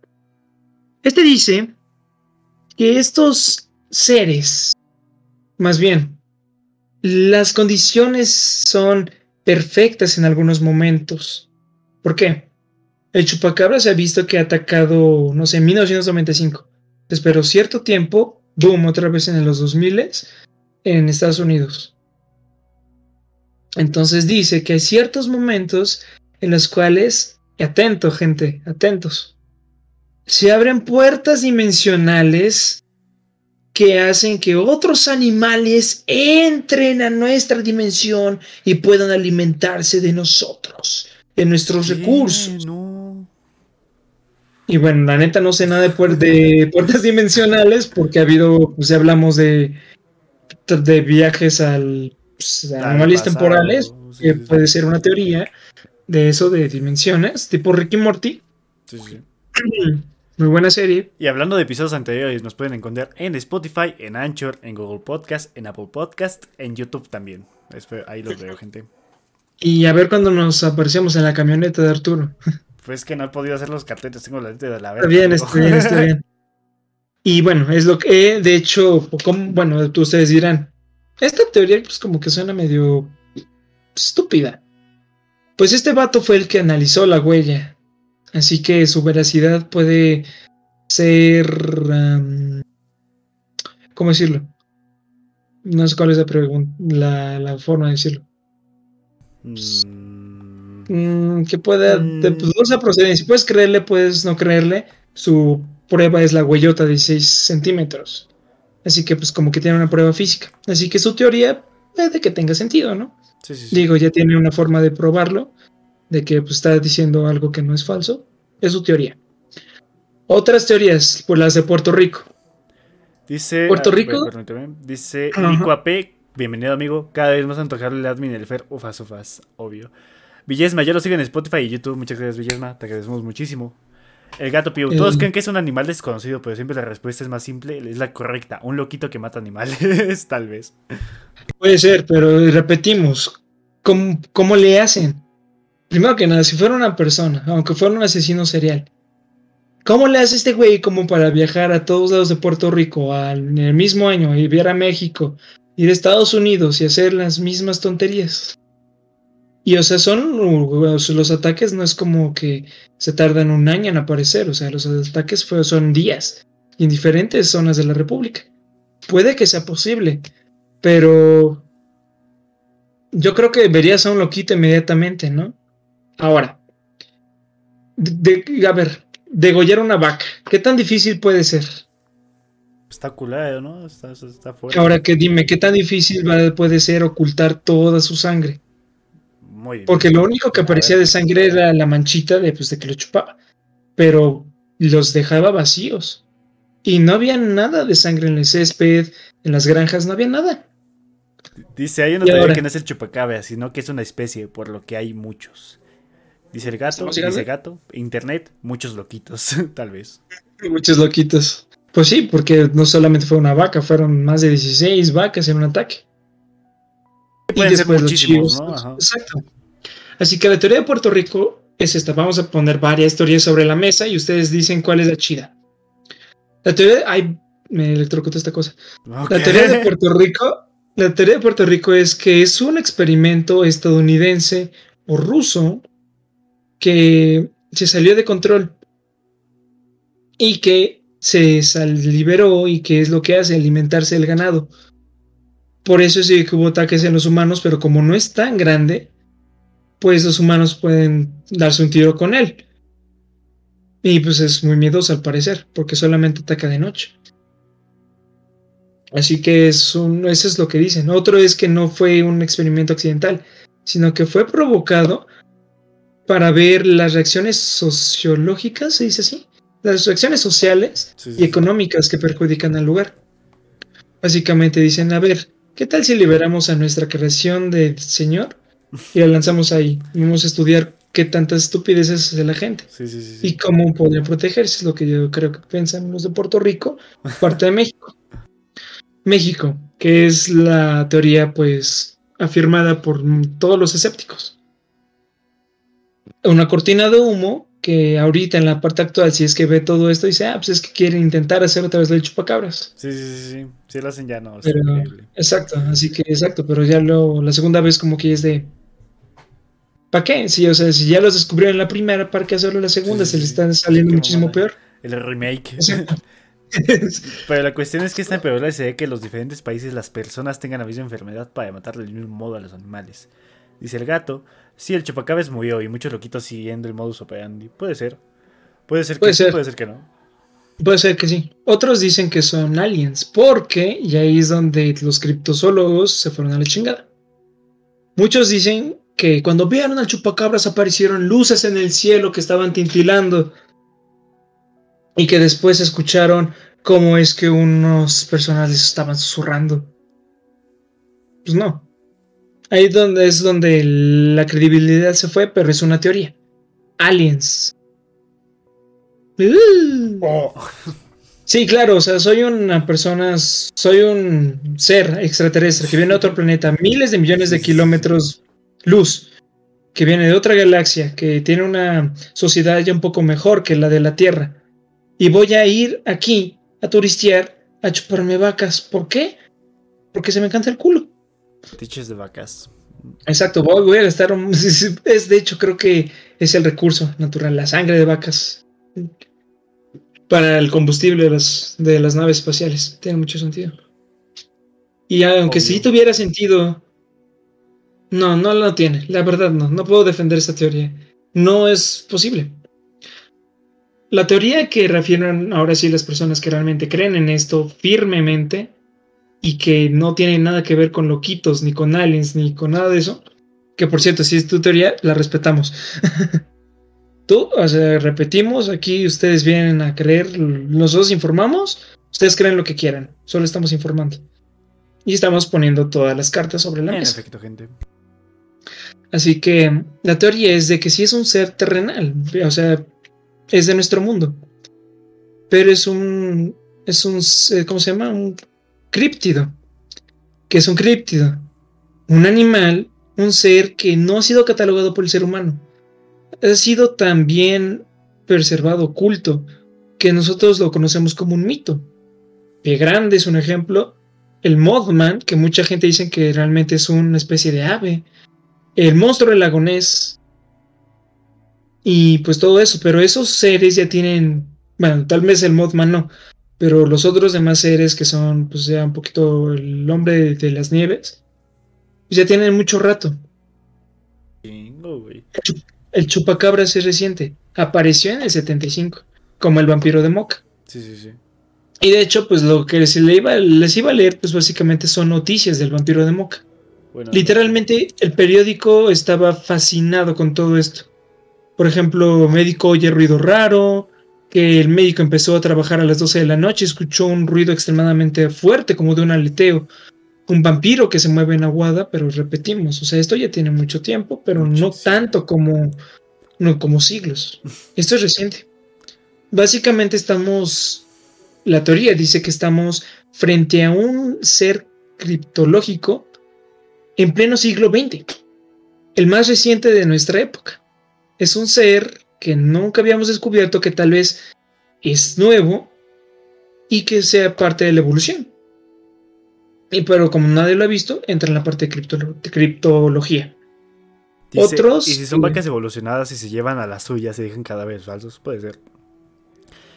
este dice que estos seres, más bien, las condiciones son perfectas en algunos momentos. ¿Por qué? El chupacabra se ha visto que ha atacado, no sé, en 1995. Esperó cierto tiempo, boom, otra vez en los 2000 en Estados Unidos. Entonces dice que hay ciertos momentos en los cuales, atento gente, atentos, se abren puertas dimensionales que hacen que otros animales entren a nuestra dimensión y puedan alimentarse de nosotros, de nuestros recursos. Y bueno, la neta no sé nada de, de puertas (laughs) dimensionales porque ha habido, pues hablamos de, de viajes al pues, temporales, que puede ser una teoría de eso de dimensiones, tipo Ricky Morty. Sí, sí. (clears throat) Muy buena serie. Y hablando de episodios anteriores, nos pueden encontrar en Spotify, en Anchor, en Google Podcast, en Apple Podcast, en YouTube también. Ahí los veo, gente. Y a ver cuando nos aparecemos en la camioneta de Arturo. (laughs) Pues que no he podido hacer los carteles, tengo la lente de la verdad. Está bien, está bien, está bien. Y bueno, es lo que, de hecho, bueno, ustedes dirán, esta teoría pues como que suena medio estúpida. Pues este vato fue el que analizó la huella Así que su veracidad puede ser... ¿Cómo decirlo? No sé cuál es la, la, forma de decirlo. Mm. Que pueda... Mm. De dudosa procedencia. Puedes creerle, puedes no creerle. Su prueba es la huellota de 6 centímetros. Así que pues como que tiene una prueba física. Así que su teoría puede que tenga sentido, ¿no? Sí, sí, Digo, ya tiene una forma de probarlo de que pues, está diciendo algo que no es falso. Es su teoría. Otras teorías, pues las de Puerto Rico. Dice. Puerto Rico. dice Nico AP. Bienvenido, amigo. Cada vez más antojable el admin el Fer. Ufas, ufas, obvio. Villesma, ya lo siguen en Spotify y YouTube. Muchas gracias, Villesma. Te agradecemos muchísimo. El gato Piu. Todos creen que es un animal desconocido, pero siempre la respuesta es más simple. Es la correcta. Un loquito que mata animales, (laughs) tal vez. Puede ser, pero repetimos. ¿Cómo, cómo le hacen? Primero que nada, si fuera una persona, aunque fuera un asesino serial, ¿cómo le hace este güey como para viajar a todos lados de Puerto Rico al, en el mismo año, y ir a México, ir a Estados Unidos y hacer las mismas tonterías? Y o sea, son los ataques no es como que se tardan un año en aparecer, o sea, los ataques son días en diferentes zonas de la República. Puede que sea posible, pero yo creo que verías a un loquito inmediatamente, ¿no? Ahora, de, a ver, degollar una vaca, ¿qué tan difícil puede ser? Está culado, ¿no? Está, fuera. Ahora que dime, ¿qué tan difícil puede ser ocultar toda su sangre? Muy Porque lo único que aparecía de sangre era la manchita de, pues, de que lo chupaba. Pero los dejaba vacíos. Y no había nada de sangre en el césped, en las granjas, no había nada. Dice, hay una teoría que no es el chupacabra, sino que es una especie, por lo que hay muchos. Dice el gato, dice gato, internet, muchos loquitos, (laughs) tal vez. Muchos loquitos. Pues sí, porque no solamente fue una vaca, fueron más de 16 vacas en un ataque. Pueden ser muchísimos, ¿no? Exacto. Así que la teoría de Puerto Rico es esta. Vamos a poner varias teorías sobre la mesa y ustedes dicen cuál es la chida. La teoría, ay, me electrocuta esta cosa. La teoría de Puerto Rico, la teoría de Puerto Rico es que es un experimento estadounidense o ruso que se salió de control y que se liberó y que es lo que hace alimentarse el ganado. Por eso sí que hubo ataques en los humanos, pero como no es tan grande, pues los humanos pueden darse un tiro con él. Y pues es muy miedoso al parecer, porque solamente ataca de noche. Así que es un, eso es lo que dicen. Otro es que no fue un experimento accidental, sino que fue provocado para ver las reacciones sociológicas, se dice así, las reacciones sociales y económicas que perjudican al lugar. Básicamente dicen, a ver, ¿qué tal si liberamos a nuestra creación del Señor y la lanzamos ahí. Vamos a estudiar qué tantas estupideces hace la gente Sí, sí, sí. y cómo podría protegerse, es lo que yo creo que piensan los de Puerto Rico, parte de México. México, que es la teoría pues afirmada por todos los escépticos. Una cortina de humo que ahorita en la parte actual, si es que ve todo esto, dice, ah, pues es que quieren intentar hacer otra vez el chupacabras. Sí, sí, sí, sí. Si lo hacen ya no. Pero-. Exacto, así que exacto, pero ya lo, la segunda vez como que es de... ¿Para qué? Sí, o sea, si ya los descubrieron en la primera, ¿para qué hacerlo en la segunda? Sí, Se sí, les sí. están saliendo muchísimo peor. El remake. Exacto. (laughs) Pero la cuestión es que esta empeora se ve que en los diferentes países las personas tengan la misma enfermedad para matar del mismo modo a los animales. Dice el gato, sí, el chupacabras murió y muchos loquitos siguiendo el modus operandi. Puede ser. Puede ser que Puede sí, ser. puede ser que no. Puede ser que sí. Otros dicen que son aliens, porque, y ahí es donde los criptozoólogos se fueron a la chingada. Muchos dicen que cuando vieron al chupacabras aparecieron luces en el cielo que estaban tintilando y que después escucharon cómo es que unos personajes estaban susurrando. Pues no. Ahí donde es donde la credibilidad se fue, pero es una teoría. Aliens. Uh. Oh, Sí, claro, o sea, soy una persona, soy un ser extraterrestre que viene de otro planeta, miles de millones de kilómetros luz, que viene de otra galaxia, que tiene una sociedad ya un poco mejor que la de la Tierra. Y voy a ir aquí a turistear, a chuparme vacas. ¿Por qué? Porque se me encanta el culo. Tiches de vacas. Exacto, voy, voy a gastar un... (laughs) Es de hecho, creo que es el recurso natural, la sangre de vacas. Para el combustible de las, de las naves espaciales. Tiene mucho sentido. Y aunque Obvio. sí tuviera sentido, no, no lo tiene. La verdad no, no puedo defender esa teoría. No es posible. La teoría que refieren ahora sí las personas que realmente creen en esto firmemente y que no tiene nada que ver con loquitos, ni con aliens, ni con nada de eso, que por cierto, si es tu teoría, la respetamos. (laughs) Tú, o sea, repetimos, aquí ustedes vienen a creer, nosotros informamos, ustedes creen lo que quieran, solo estamos informando. Y estamos poniendo todas las cartas sobre la En mesa. efecto, gente. Así que la teoría es de que sí es un ser terrenal, o sea, es de nuestro mundo. Pero es un, es un, eh, ¿cómo se llama? Un críptido. ¿Qué es un críptido? Un animal, un ser que no ha sido catalogado por el ser humano. Ha sido también preservado, oculto, que nosotros lo conocemos como un mito. Pie Grande es un ejemplo. El Mothman, que mucha gente dice que realmente es una especie de ave el monstruo del lagonés y pues todo eso, pero esos seres ya tienen, bueno, tal vez el Mothman no, pero los otros demás seres que son pues ya un poquito el hombre de las nieves, pues ya tienen mucho rato. Chingo, güey. El chupacabras es reciente, apareció en el 75, como el vampiro de Moca. Sí, sí, sí. Y de hecho, pues lo que se le iba, les iba a leer, pues básicamente son noticias del vampiro de Moca. Bueno, Literalmente el periódico estaba fascinado con todo esto. Por ejemplo, médico oye ruido raro, que el médico empezó a trabajar a las 12 de la noche, escuchó un ruido extremadamente fuerte como de un aleteo. Un vampiro que se mueve en aguada, pero repetimos, o sea, esto ya tiene mucho tiempo, pero no tanto como, no, como siglos. (laughs) Esto es reciente. Básicamente estamos, la teoría dice que estamos frente a un ser criptológico en pleno siglo XX, el más reciente de nuestra época. Es un ser que nunca habíamos descubierto que tal vez es nuevo y que sea parte de la evolución. Y pero como nadie lo ha visto, entra en la parte de, criptolo- de criptología. Dice, otros- Y si son vacas evolucionadas y se llevan a las suyas y dejan cadáveres falsos, puede ser.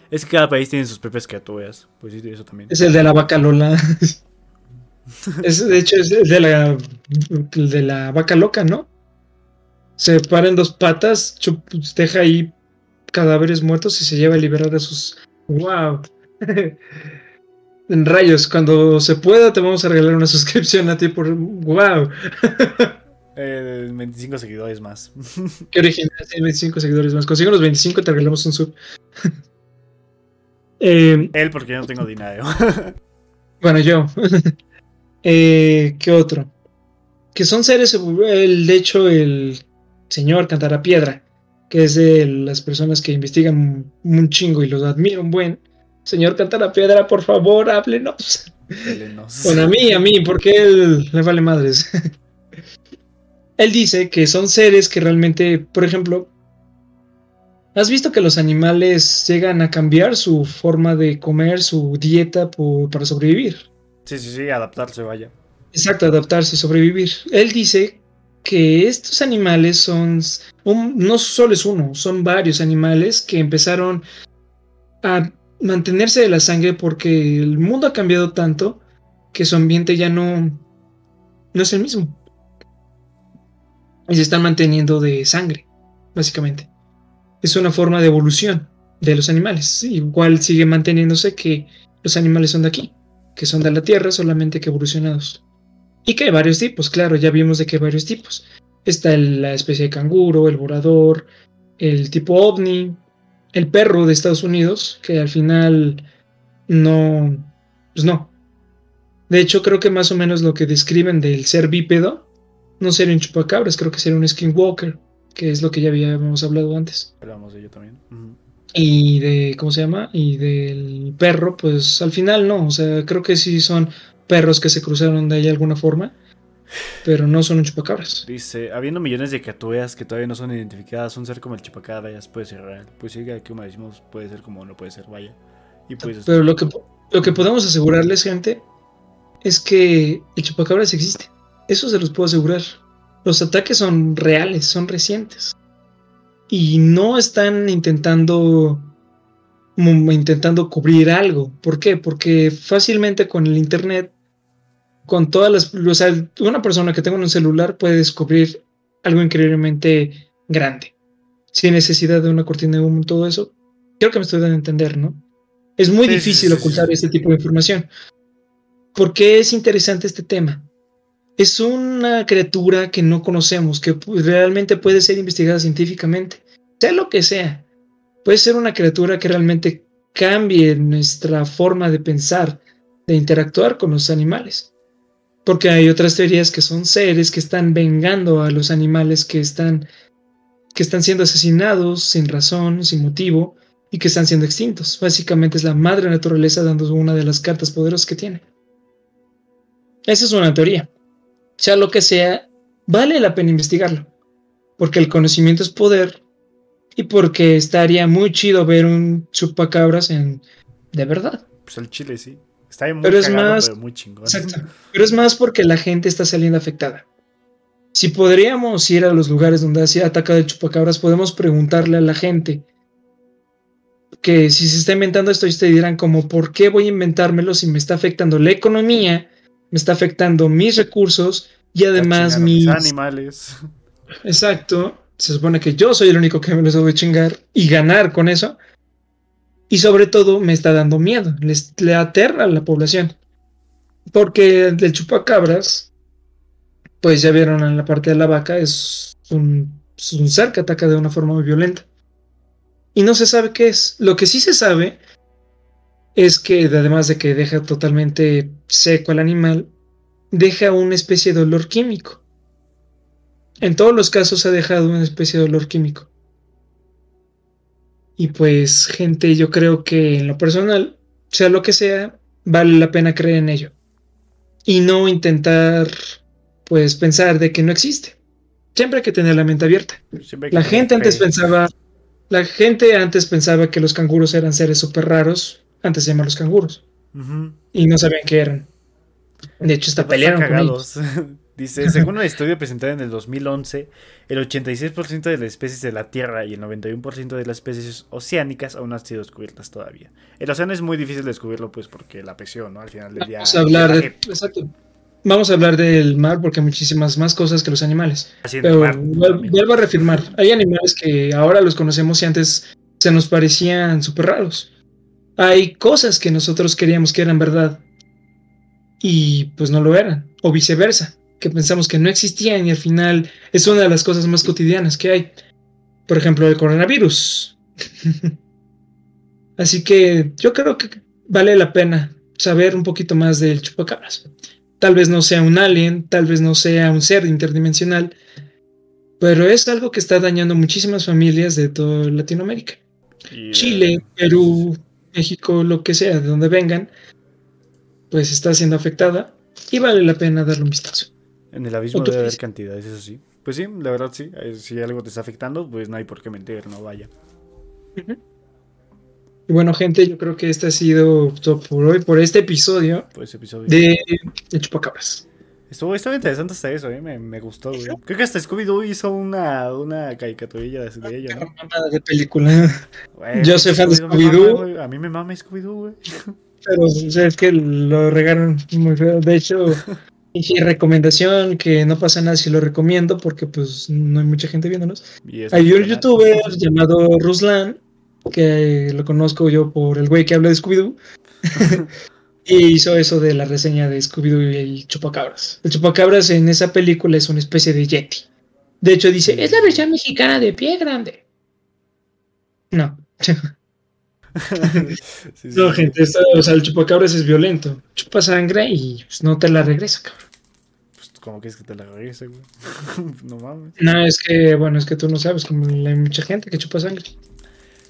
Es que cada país tiene sus propias criaturas. Pues sí, eso también. Es el de la vaca Lola. (laughs) es, de hecho, es el de la, el de la vaca loca, ¿no? Se para en dos patas, deja ahí cadáveres muertos y se lleva a liberar a sus. ¡Wow! (laughs) en rayos, cuando se pueda, te vamos a regalar una (laughs) suscripción a ti por. ¡Wow! Eh, 25 seguidores más. (laughs) Qué original, sí, 25 seguidores más. Consigo los 25 te regalamos un sub. eh, Él, porque yo no tengo dinero. Bueno, yo. Eh, ¿Qué otro? que son seres, el, de hecho, el señor Cantara Piedra, que es de las personas que investigan un chingo y los admiro un buen. Señor Cantara Piedra, por favor, háblenos. Bueno, a mí, a mí, porque él le vale madres. (laughs) él dice que son seres que realmente, por ejemplo, ¿has visto que los animales llegan a cambiar su forma de comer, su dieta para sobrevivir? Sí, sí, sí, adaptarse, vaya. Exacto, adaptarse, sobrevivir. Él dice que estos animales son, no solo es uno, son varios animales que empezaron a mantenerse de la sangre porque el mundo ha cambiado tanto que su ambiente ya no, no es el mismo. Y se están manteniendo de sangre, básicamente. Es una forma de evolución de los animales. Igual sigue manteniéndose que los animales son de aquí, que son de la Tierra, solamente que evolucionados. Y que hay varios tipos, claro, ya vimos de que hay varios tipos. Está la especie de canguro, el volador, el tipo ovni, el perro de Estados Unidos, que al final no, pues no. De hecho, creo que más o menos lo que describen del ser bípedo no sería un chupacabras, creo que sería un skinwalker, que es lo que ya habíamos hablado antes. Hablamos de ello también. Y de, ¿cómo se llama? Y del perro, pues al final no, o sea, creo que sí son perros que se cruzaron de ahí de alguna forma, pero no son un chupacabras. Dice, habiendo millones de criaturas que todavía no son identificadas, un ser como el chupacabras puede ser real. Pues sí, como decimos, puede ser como no puede ser, vaya. Y pues, pero lo que, lo que podemos asegurarles, gente, es que el chupacabras existe. Eso se los puedo asegurar. Los ataques son reales, son recientes. Y no están intentando intentando cubrir algo. ¿Por qué? Porque fácilmente con el internet con todas las... O sea, una persona que tenga un celular puede descubrir algo increíblemente grande, sin necesidad de una cortina de humo, todo eso. Creo que me estoy dando a entender, ¿no? Es muy difícil ocultar este tipo de información. ¿Por qué es interesante este tema? Es una criatura que no conocemos, que realmente puede ser investigada científicamente, sea lo que sea. Puede ser una criatura que realmente cambie nuestra forma de pensar, de interactuar con los animales. Porque hay otras teorías que son seres que están vengando a los animales que están, que están siendo asesinados sin razón, sin motivo y que están siendo extintos. Básicamente es la madre naturaleza dando una de las cartas poderosas que tiene. Esa es una teoría. Sea lo que sea, vale la pena investigarlo. Porque el conocimiento es poder y porque estaría muy chido ver un chupacabras en de verdad. Pues el chile sí. Está muy pero es más, muy chingón. Exacto. Pero es más porque la gente está saliendo afectada. Si podríamos ir a los lugares donde ha atacado el chupacabras, podemos preguntarle a la gente que si se está inventando esto, ustedes dirán como, ¿por qué voy a inventármelo si me está afectando la economía, me está afectando mis recursos y además mis... animales. Exacto. Se supone que yo soy el único que me los debo chingar y ganar con eso. Y sobre todo me está dando miedo, le aterra a la población. Porque el chupacabras, pues ya vieron en la parte de la vaca, es un, ser que ataca de una forma muy violenta. Y no se sabe qué es. Lo que sí se sabe es que además de que deja totalmente seco al animal, deja una especie de olor químico. En todos los casos ha dejado una especie de olor químico. Y pues, gente, yo creo que en lo personal, sea lo que sea, vale la pena creer en ello. Y no intentar, pues, pensar de que no existe. Siempre hay que tener la mente abierta. La gente antes pensaba, la gente antes pensaba que los canguros eran seres súper raros, antes de llamarlos canguros. Y no sabían qué eran. De hecho, hasta pelearon con ellos. (laughs) Dice, según un estudio presentado en el 2011, el 86% de las especies de la Tierra y el 91% de las especies oceánicas aún han sido descubiertas todavía. El océano es muy difícil descubrirlo, pues, porque la presión, ¿no? Al final del día... Vamos a hablar, de, exacto. Vamos a hablar del mar porque hay muchísimas más cosas que los animales. Pero vuelvo a reafirmar, hay animales que ahora los conocemos y antes se nos parecían súper raros. Hay cosas que nosotros queríamos que eran verdad y pues no lo eran, o viceversa que pensamos que no existían y al final es una de las cosas más cotidianas que hay. Por ejemplo, el coronavirus. (laughs) Así que yo creo que vale la pena saber un poquito más del chupacabras. tal vez no sea un alien, tal vez no sea un ser interdimensional, pero es algo que está dañando muchísimas familias de toda Latinoamérica. Y, Chile, eh, Perú, México, lo que sea, de donde vengan, pues está siendo afectada y vale la pena darle un vistazo. En el abismo ¿O tú debe haber cantidades, eso sí. Pues sí, la verdad sí. eh, Si algo te está afectando, pues no hay por qué mentir, no vaya. Y bueno, gente, yo creo que este ha sido todo por hoy, por este episodio Por ese episodio. de, de Chupacabras. Estuvo, estuvo interesante hasta eso, ¿eh? me, me gustó, güey. Creo que hasta Scooby-Doo hizo una, una caricaturilla de, de ella, ¿no? De película. Güey, Yo soy fan de Scooby-Doo. A mí me mama Scooby-Doo, güey. Pero o sea, es que lo regaron muy feo. De hecho, (laughs) y recomendación que no pasa nada si lo recomiendo porque pues no hay mucha gente viéndonos. Hay un youtuber llamado Ruslan, que lo conozco yo por el güey que habla de Scooby-Doo. (laughs) y hizo eso de la reseña de Scooby-Doo y el Chupacabras. El Chupacabras en esa película es una especie de Yeti. De hecho, dice, es la versión mexicana de pie grande. No. (laughs) (laughs) Sí, No, sí. gente, esto- o sea, el chupacabras es violento. Chupa sangre y pues, no te la regresa, cabrón. Pues, ¿Cómo quieres que te la regrese, güey? (laughs) no mames. No, es que, bueno, es que tú no sabes, como hay mucha gente que chupa sangre.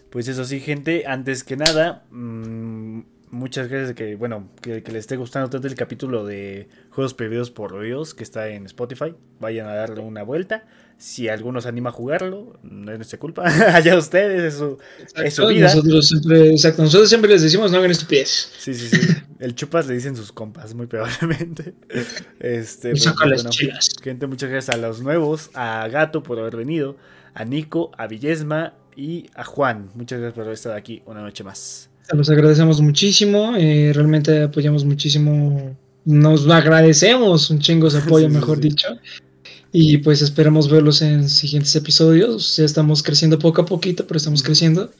Pues eso sí, gente, antes que nada, mm, muchas gracias de que, bueno, que, que les esté gustando tanto el capítulo de Juegos Prohibidos por Dios que está en Spotify. Vayan a darle una vuelta. Si alguno se anima a jugarlo, no es nuestra culpa. (laughs) Allá ustedes, es su, es su vida. Nosotros siempre, exacto, nosotros siempre les decimos no hagan estupidez. Sí, sí, sí. El chupas le dicen sus compas, muy probablemente. (laughs) Este, pues, bueno, gente, muchas gracias a los nuevos, a Gato por haber venido, a Nico, a Villesma y a Juan. Muchas gracias por haber estado aquí una noche más. Los agradecemos muchísimo, eh, realmente apoyamos muchísimo, nos agradecemos un chingo su (laughs) apoyo, sí, mejor sí. dicho. Y pues esperamos verlos en siguientes episodios. Ya estamos creciendo poco a poquito, pero estamos creciendo.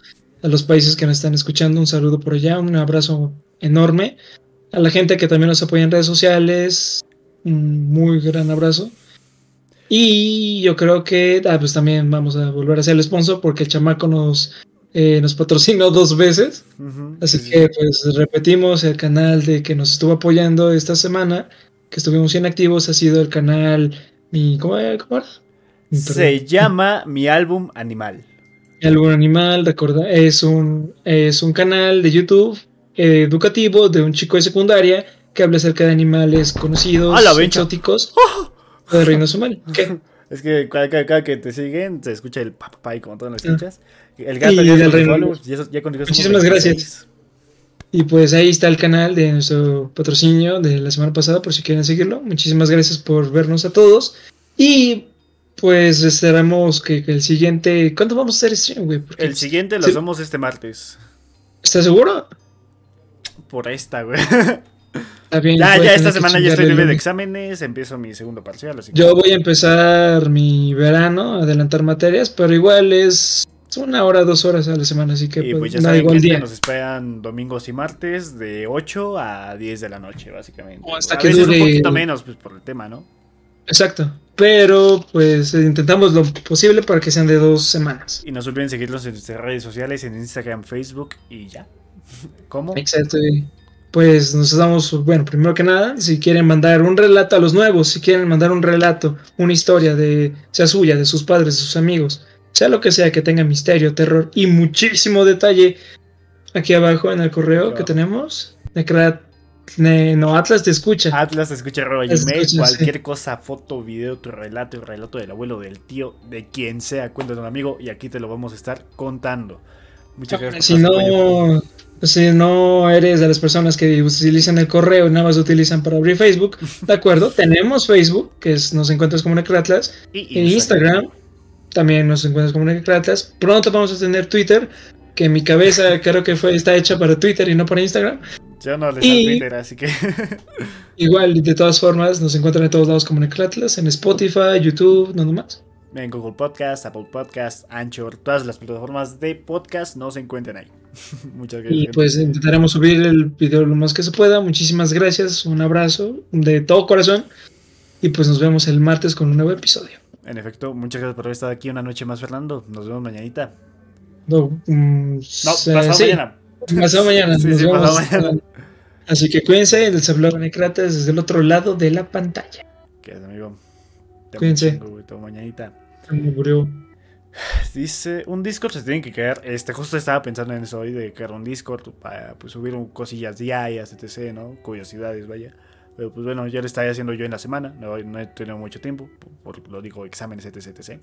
A los países que nos están escuchando, un saludo por allá, un abrazo enorme. A la gente que también nos apoya en redes sociales, un muy gran abrazo. Y yo creo que ah, pues también vamos a volver a ser el sponsor porque el chamaco nos, eh, nos patrocinó dos veces. Así sí, sí, que pues repetimos el canal de que nos estuvo apoyando esta semana, que estuvimos bien activos, ha sido el canal mi ¿cómo era? ¿Cómo era? Mi. Se llama mi álbum Animal. Algún animal, recuerda, es un es un canal de YouTube eh, educativo de un chico de secundaria que habla acerca de animales conocidos, exóticos de Reino Somal. (laughs) ¿Qué? Es que cada, cada- cada que te siguen se escucha el pa, pa, pa, y como todas las escuchas. El gato Y ya, del Reino y Muchísimas 26. gracias. Y pues ahí está el canal de nuestro patrocinio de la semana pasada, por si quieren seguirlo. Muchísimas gracias por vernos a todos. Y pues esperamos que, que el siguiente. ¿Cuándo vamos a hacer stream, güey? Porque- El siguiente lo Sí. hacemos este martes. ¿Estás seguro? Por esta, güey. Está bien, ya, ya esta semana ya estoy libre de exámenes. Empiezo mi segundo parcial. Así que- Yo voy a empezar mi verano, adelantar materias, pero igual es una hora, dos horas a la semana, así que Y pues, pues ya igual día. nos esperan domingos y martes de 8 a 10 de la noche, básicamente. O hasta a que veces dure- un poquito menos, pues por el tema, ¿no? Exacto. Pero pues intentamos lo posible para que sean de dos semanas. Y no se olviden seguirnos en nuestras redes sociales, en Instagram, Facebook y ya. (laughs) ¿Cómo? Exacto. Pues nos damos, bueno, primero que nada, si quieren mandar un relato a los nuevos, si quieren mandar un relato, una historia de, sea suya, de sus padres, de sus amigos, sea lo que sea que tenga misterio, terror y muchísimo detalle, aquí abajo en el correo que tenemos, Necrat, ne- no, Atlas te escucha. Atlas escucha arroba Te gmail, escucha, cualquier cosa, foto, video, tu relato, el relato del abuelo, del tío, de quien sea, cuéntanos un amigo y aquí te lo vamos a estar contando. Muchas gracias. Si no, si no eres de las personas que utilizan el correo y nada más lo utilizan para abrir Facebook, de acuerdo, tenemos Facebook, que es, nos encuentras como Necratlas, Y En Instagram también nos encuentras como Necratas. Pronto vamos a tener Twitter, que en mi cabeza (laughs) creo que fue, está hecha para Twitter y no para Instagram. Yo no les Y- Twitter, así que (laughs) Igual, de todas formas, nos encuentran en todos lados como Necratlas, en Spotify, YouTube, no más. en Google Podcast, Apple Podcast, Anchor, todas las plataformas de podcast no se encuentran ahí. (laughs) Muchas gracias. Y pues intentaremos subir el video lo más que se pueda. Muchísimas gracias, un abrazo de todo corazón. Y pues nos vemos el martes con un nuevo episodio. En efecto, muchas gracias por haber estado aquí una noche más, Fernando. Nos vemos mañanita. No, mm, No, pasado sí, mañana. Pasado mañana. Sí, sí, pasado mañana. Así que cuídense, les habló Necrates desde el otro lado de la pantalla. ¿Qué es, amigo? Te Cuídense. te mañanita. Me murió. Dice, un Discord se tiene que caer. Este, justo estaba pensando en eso hoy, de crear un Discord para pues, subir un- cosillas diarias, etc., ¿no? Curiosidades, vaya. Pero pues bueno, ya lo estaré haciendo yo en la semana. No, no he tenido mucho tiempo, por, lo digo, exámenes, etc..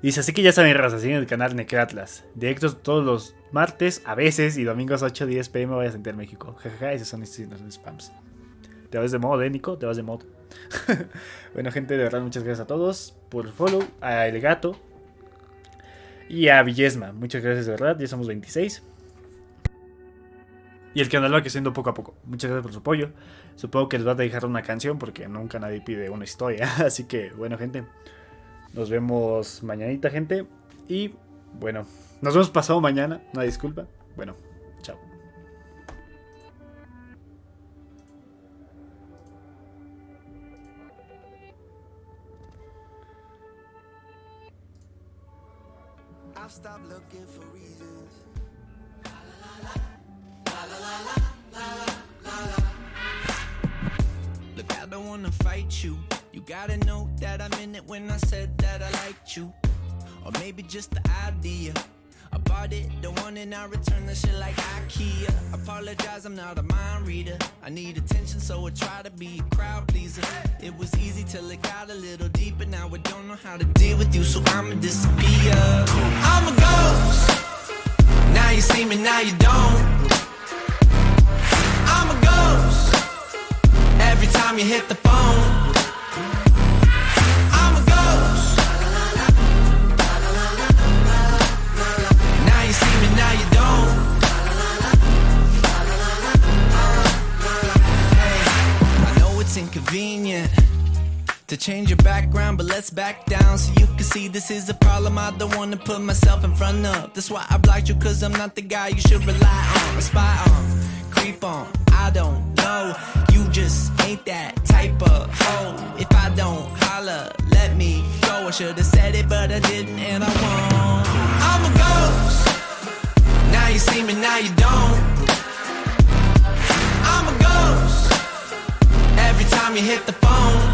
Dice, así que ya saben, raza, siguen el canal Necratlas. Directos todos los martes, a veces, y domingos 8 10 pm voy a sentir México. Jajaja, esos son spams. Te vas de modo, ¿eh, Nico? Te vas de modo. (laughs) bueno, gente, de verdad, muchas gracias a todos por el follow. A El Gato, y a Villesma. Muchas gracias de verdad, ya somos 26. Y el canal va creciendo poco a poco. Muchas gracias por su apoyo. Supongo que les va a dejar una canción porque nunca nadie pide una historia. (laughs) Así que, bueno, gente. Nos vemos mañanita, gente. Y, bueno, nos vemos pasado mañana. Una disculpa. Bueno, chao. Look, I don't wanna fight you. You gotta know that I meant it when I said that I liked you. Or maybe just the idea. I bought it, the one and I return the shit like IKEA. Apologize, I'm not a mind reader. I need attention, so I try to be a crowd pleaser. It was easy till it got a little deeper. Now I don't know how to deal with you, so I'ma disappear. I'm a ghost. Now you see me, now you don't. Every time you hit the phone. I'm a ghost. Now you see me, now you don't. Hey, I know it's inconvenient to change your background, but let's back down so you can see this is a problem I don't wanna put myself in front of. That's why I blocked you, cause I'm not the guy you should rely on, or spy on, creep on. I don't know, you just ain't that type of hoe. If I don't holler, let me go. I should've said it, but I didn't, and I won't. I'm a ghost. Now you see me, now you don't. I'm a ghost. Every time you hit the phone.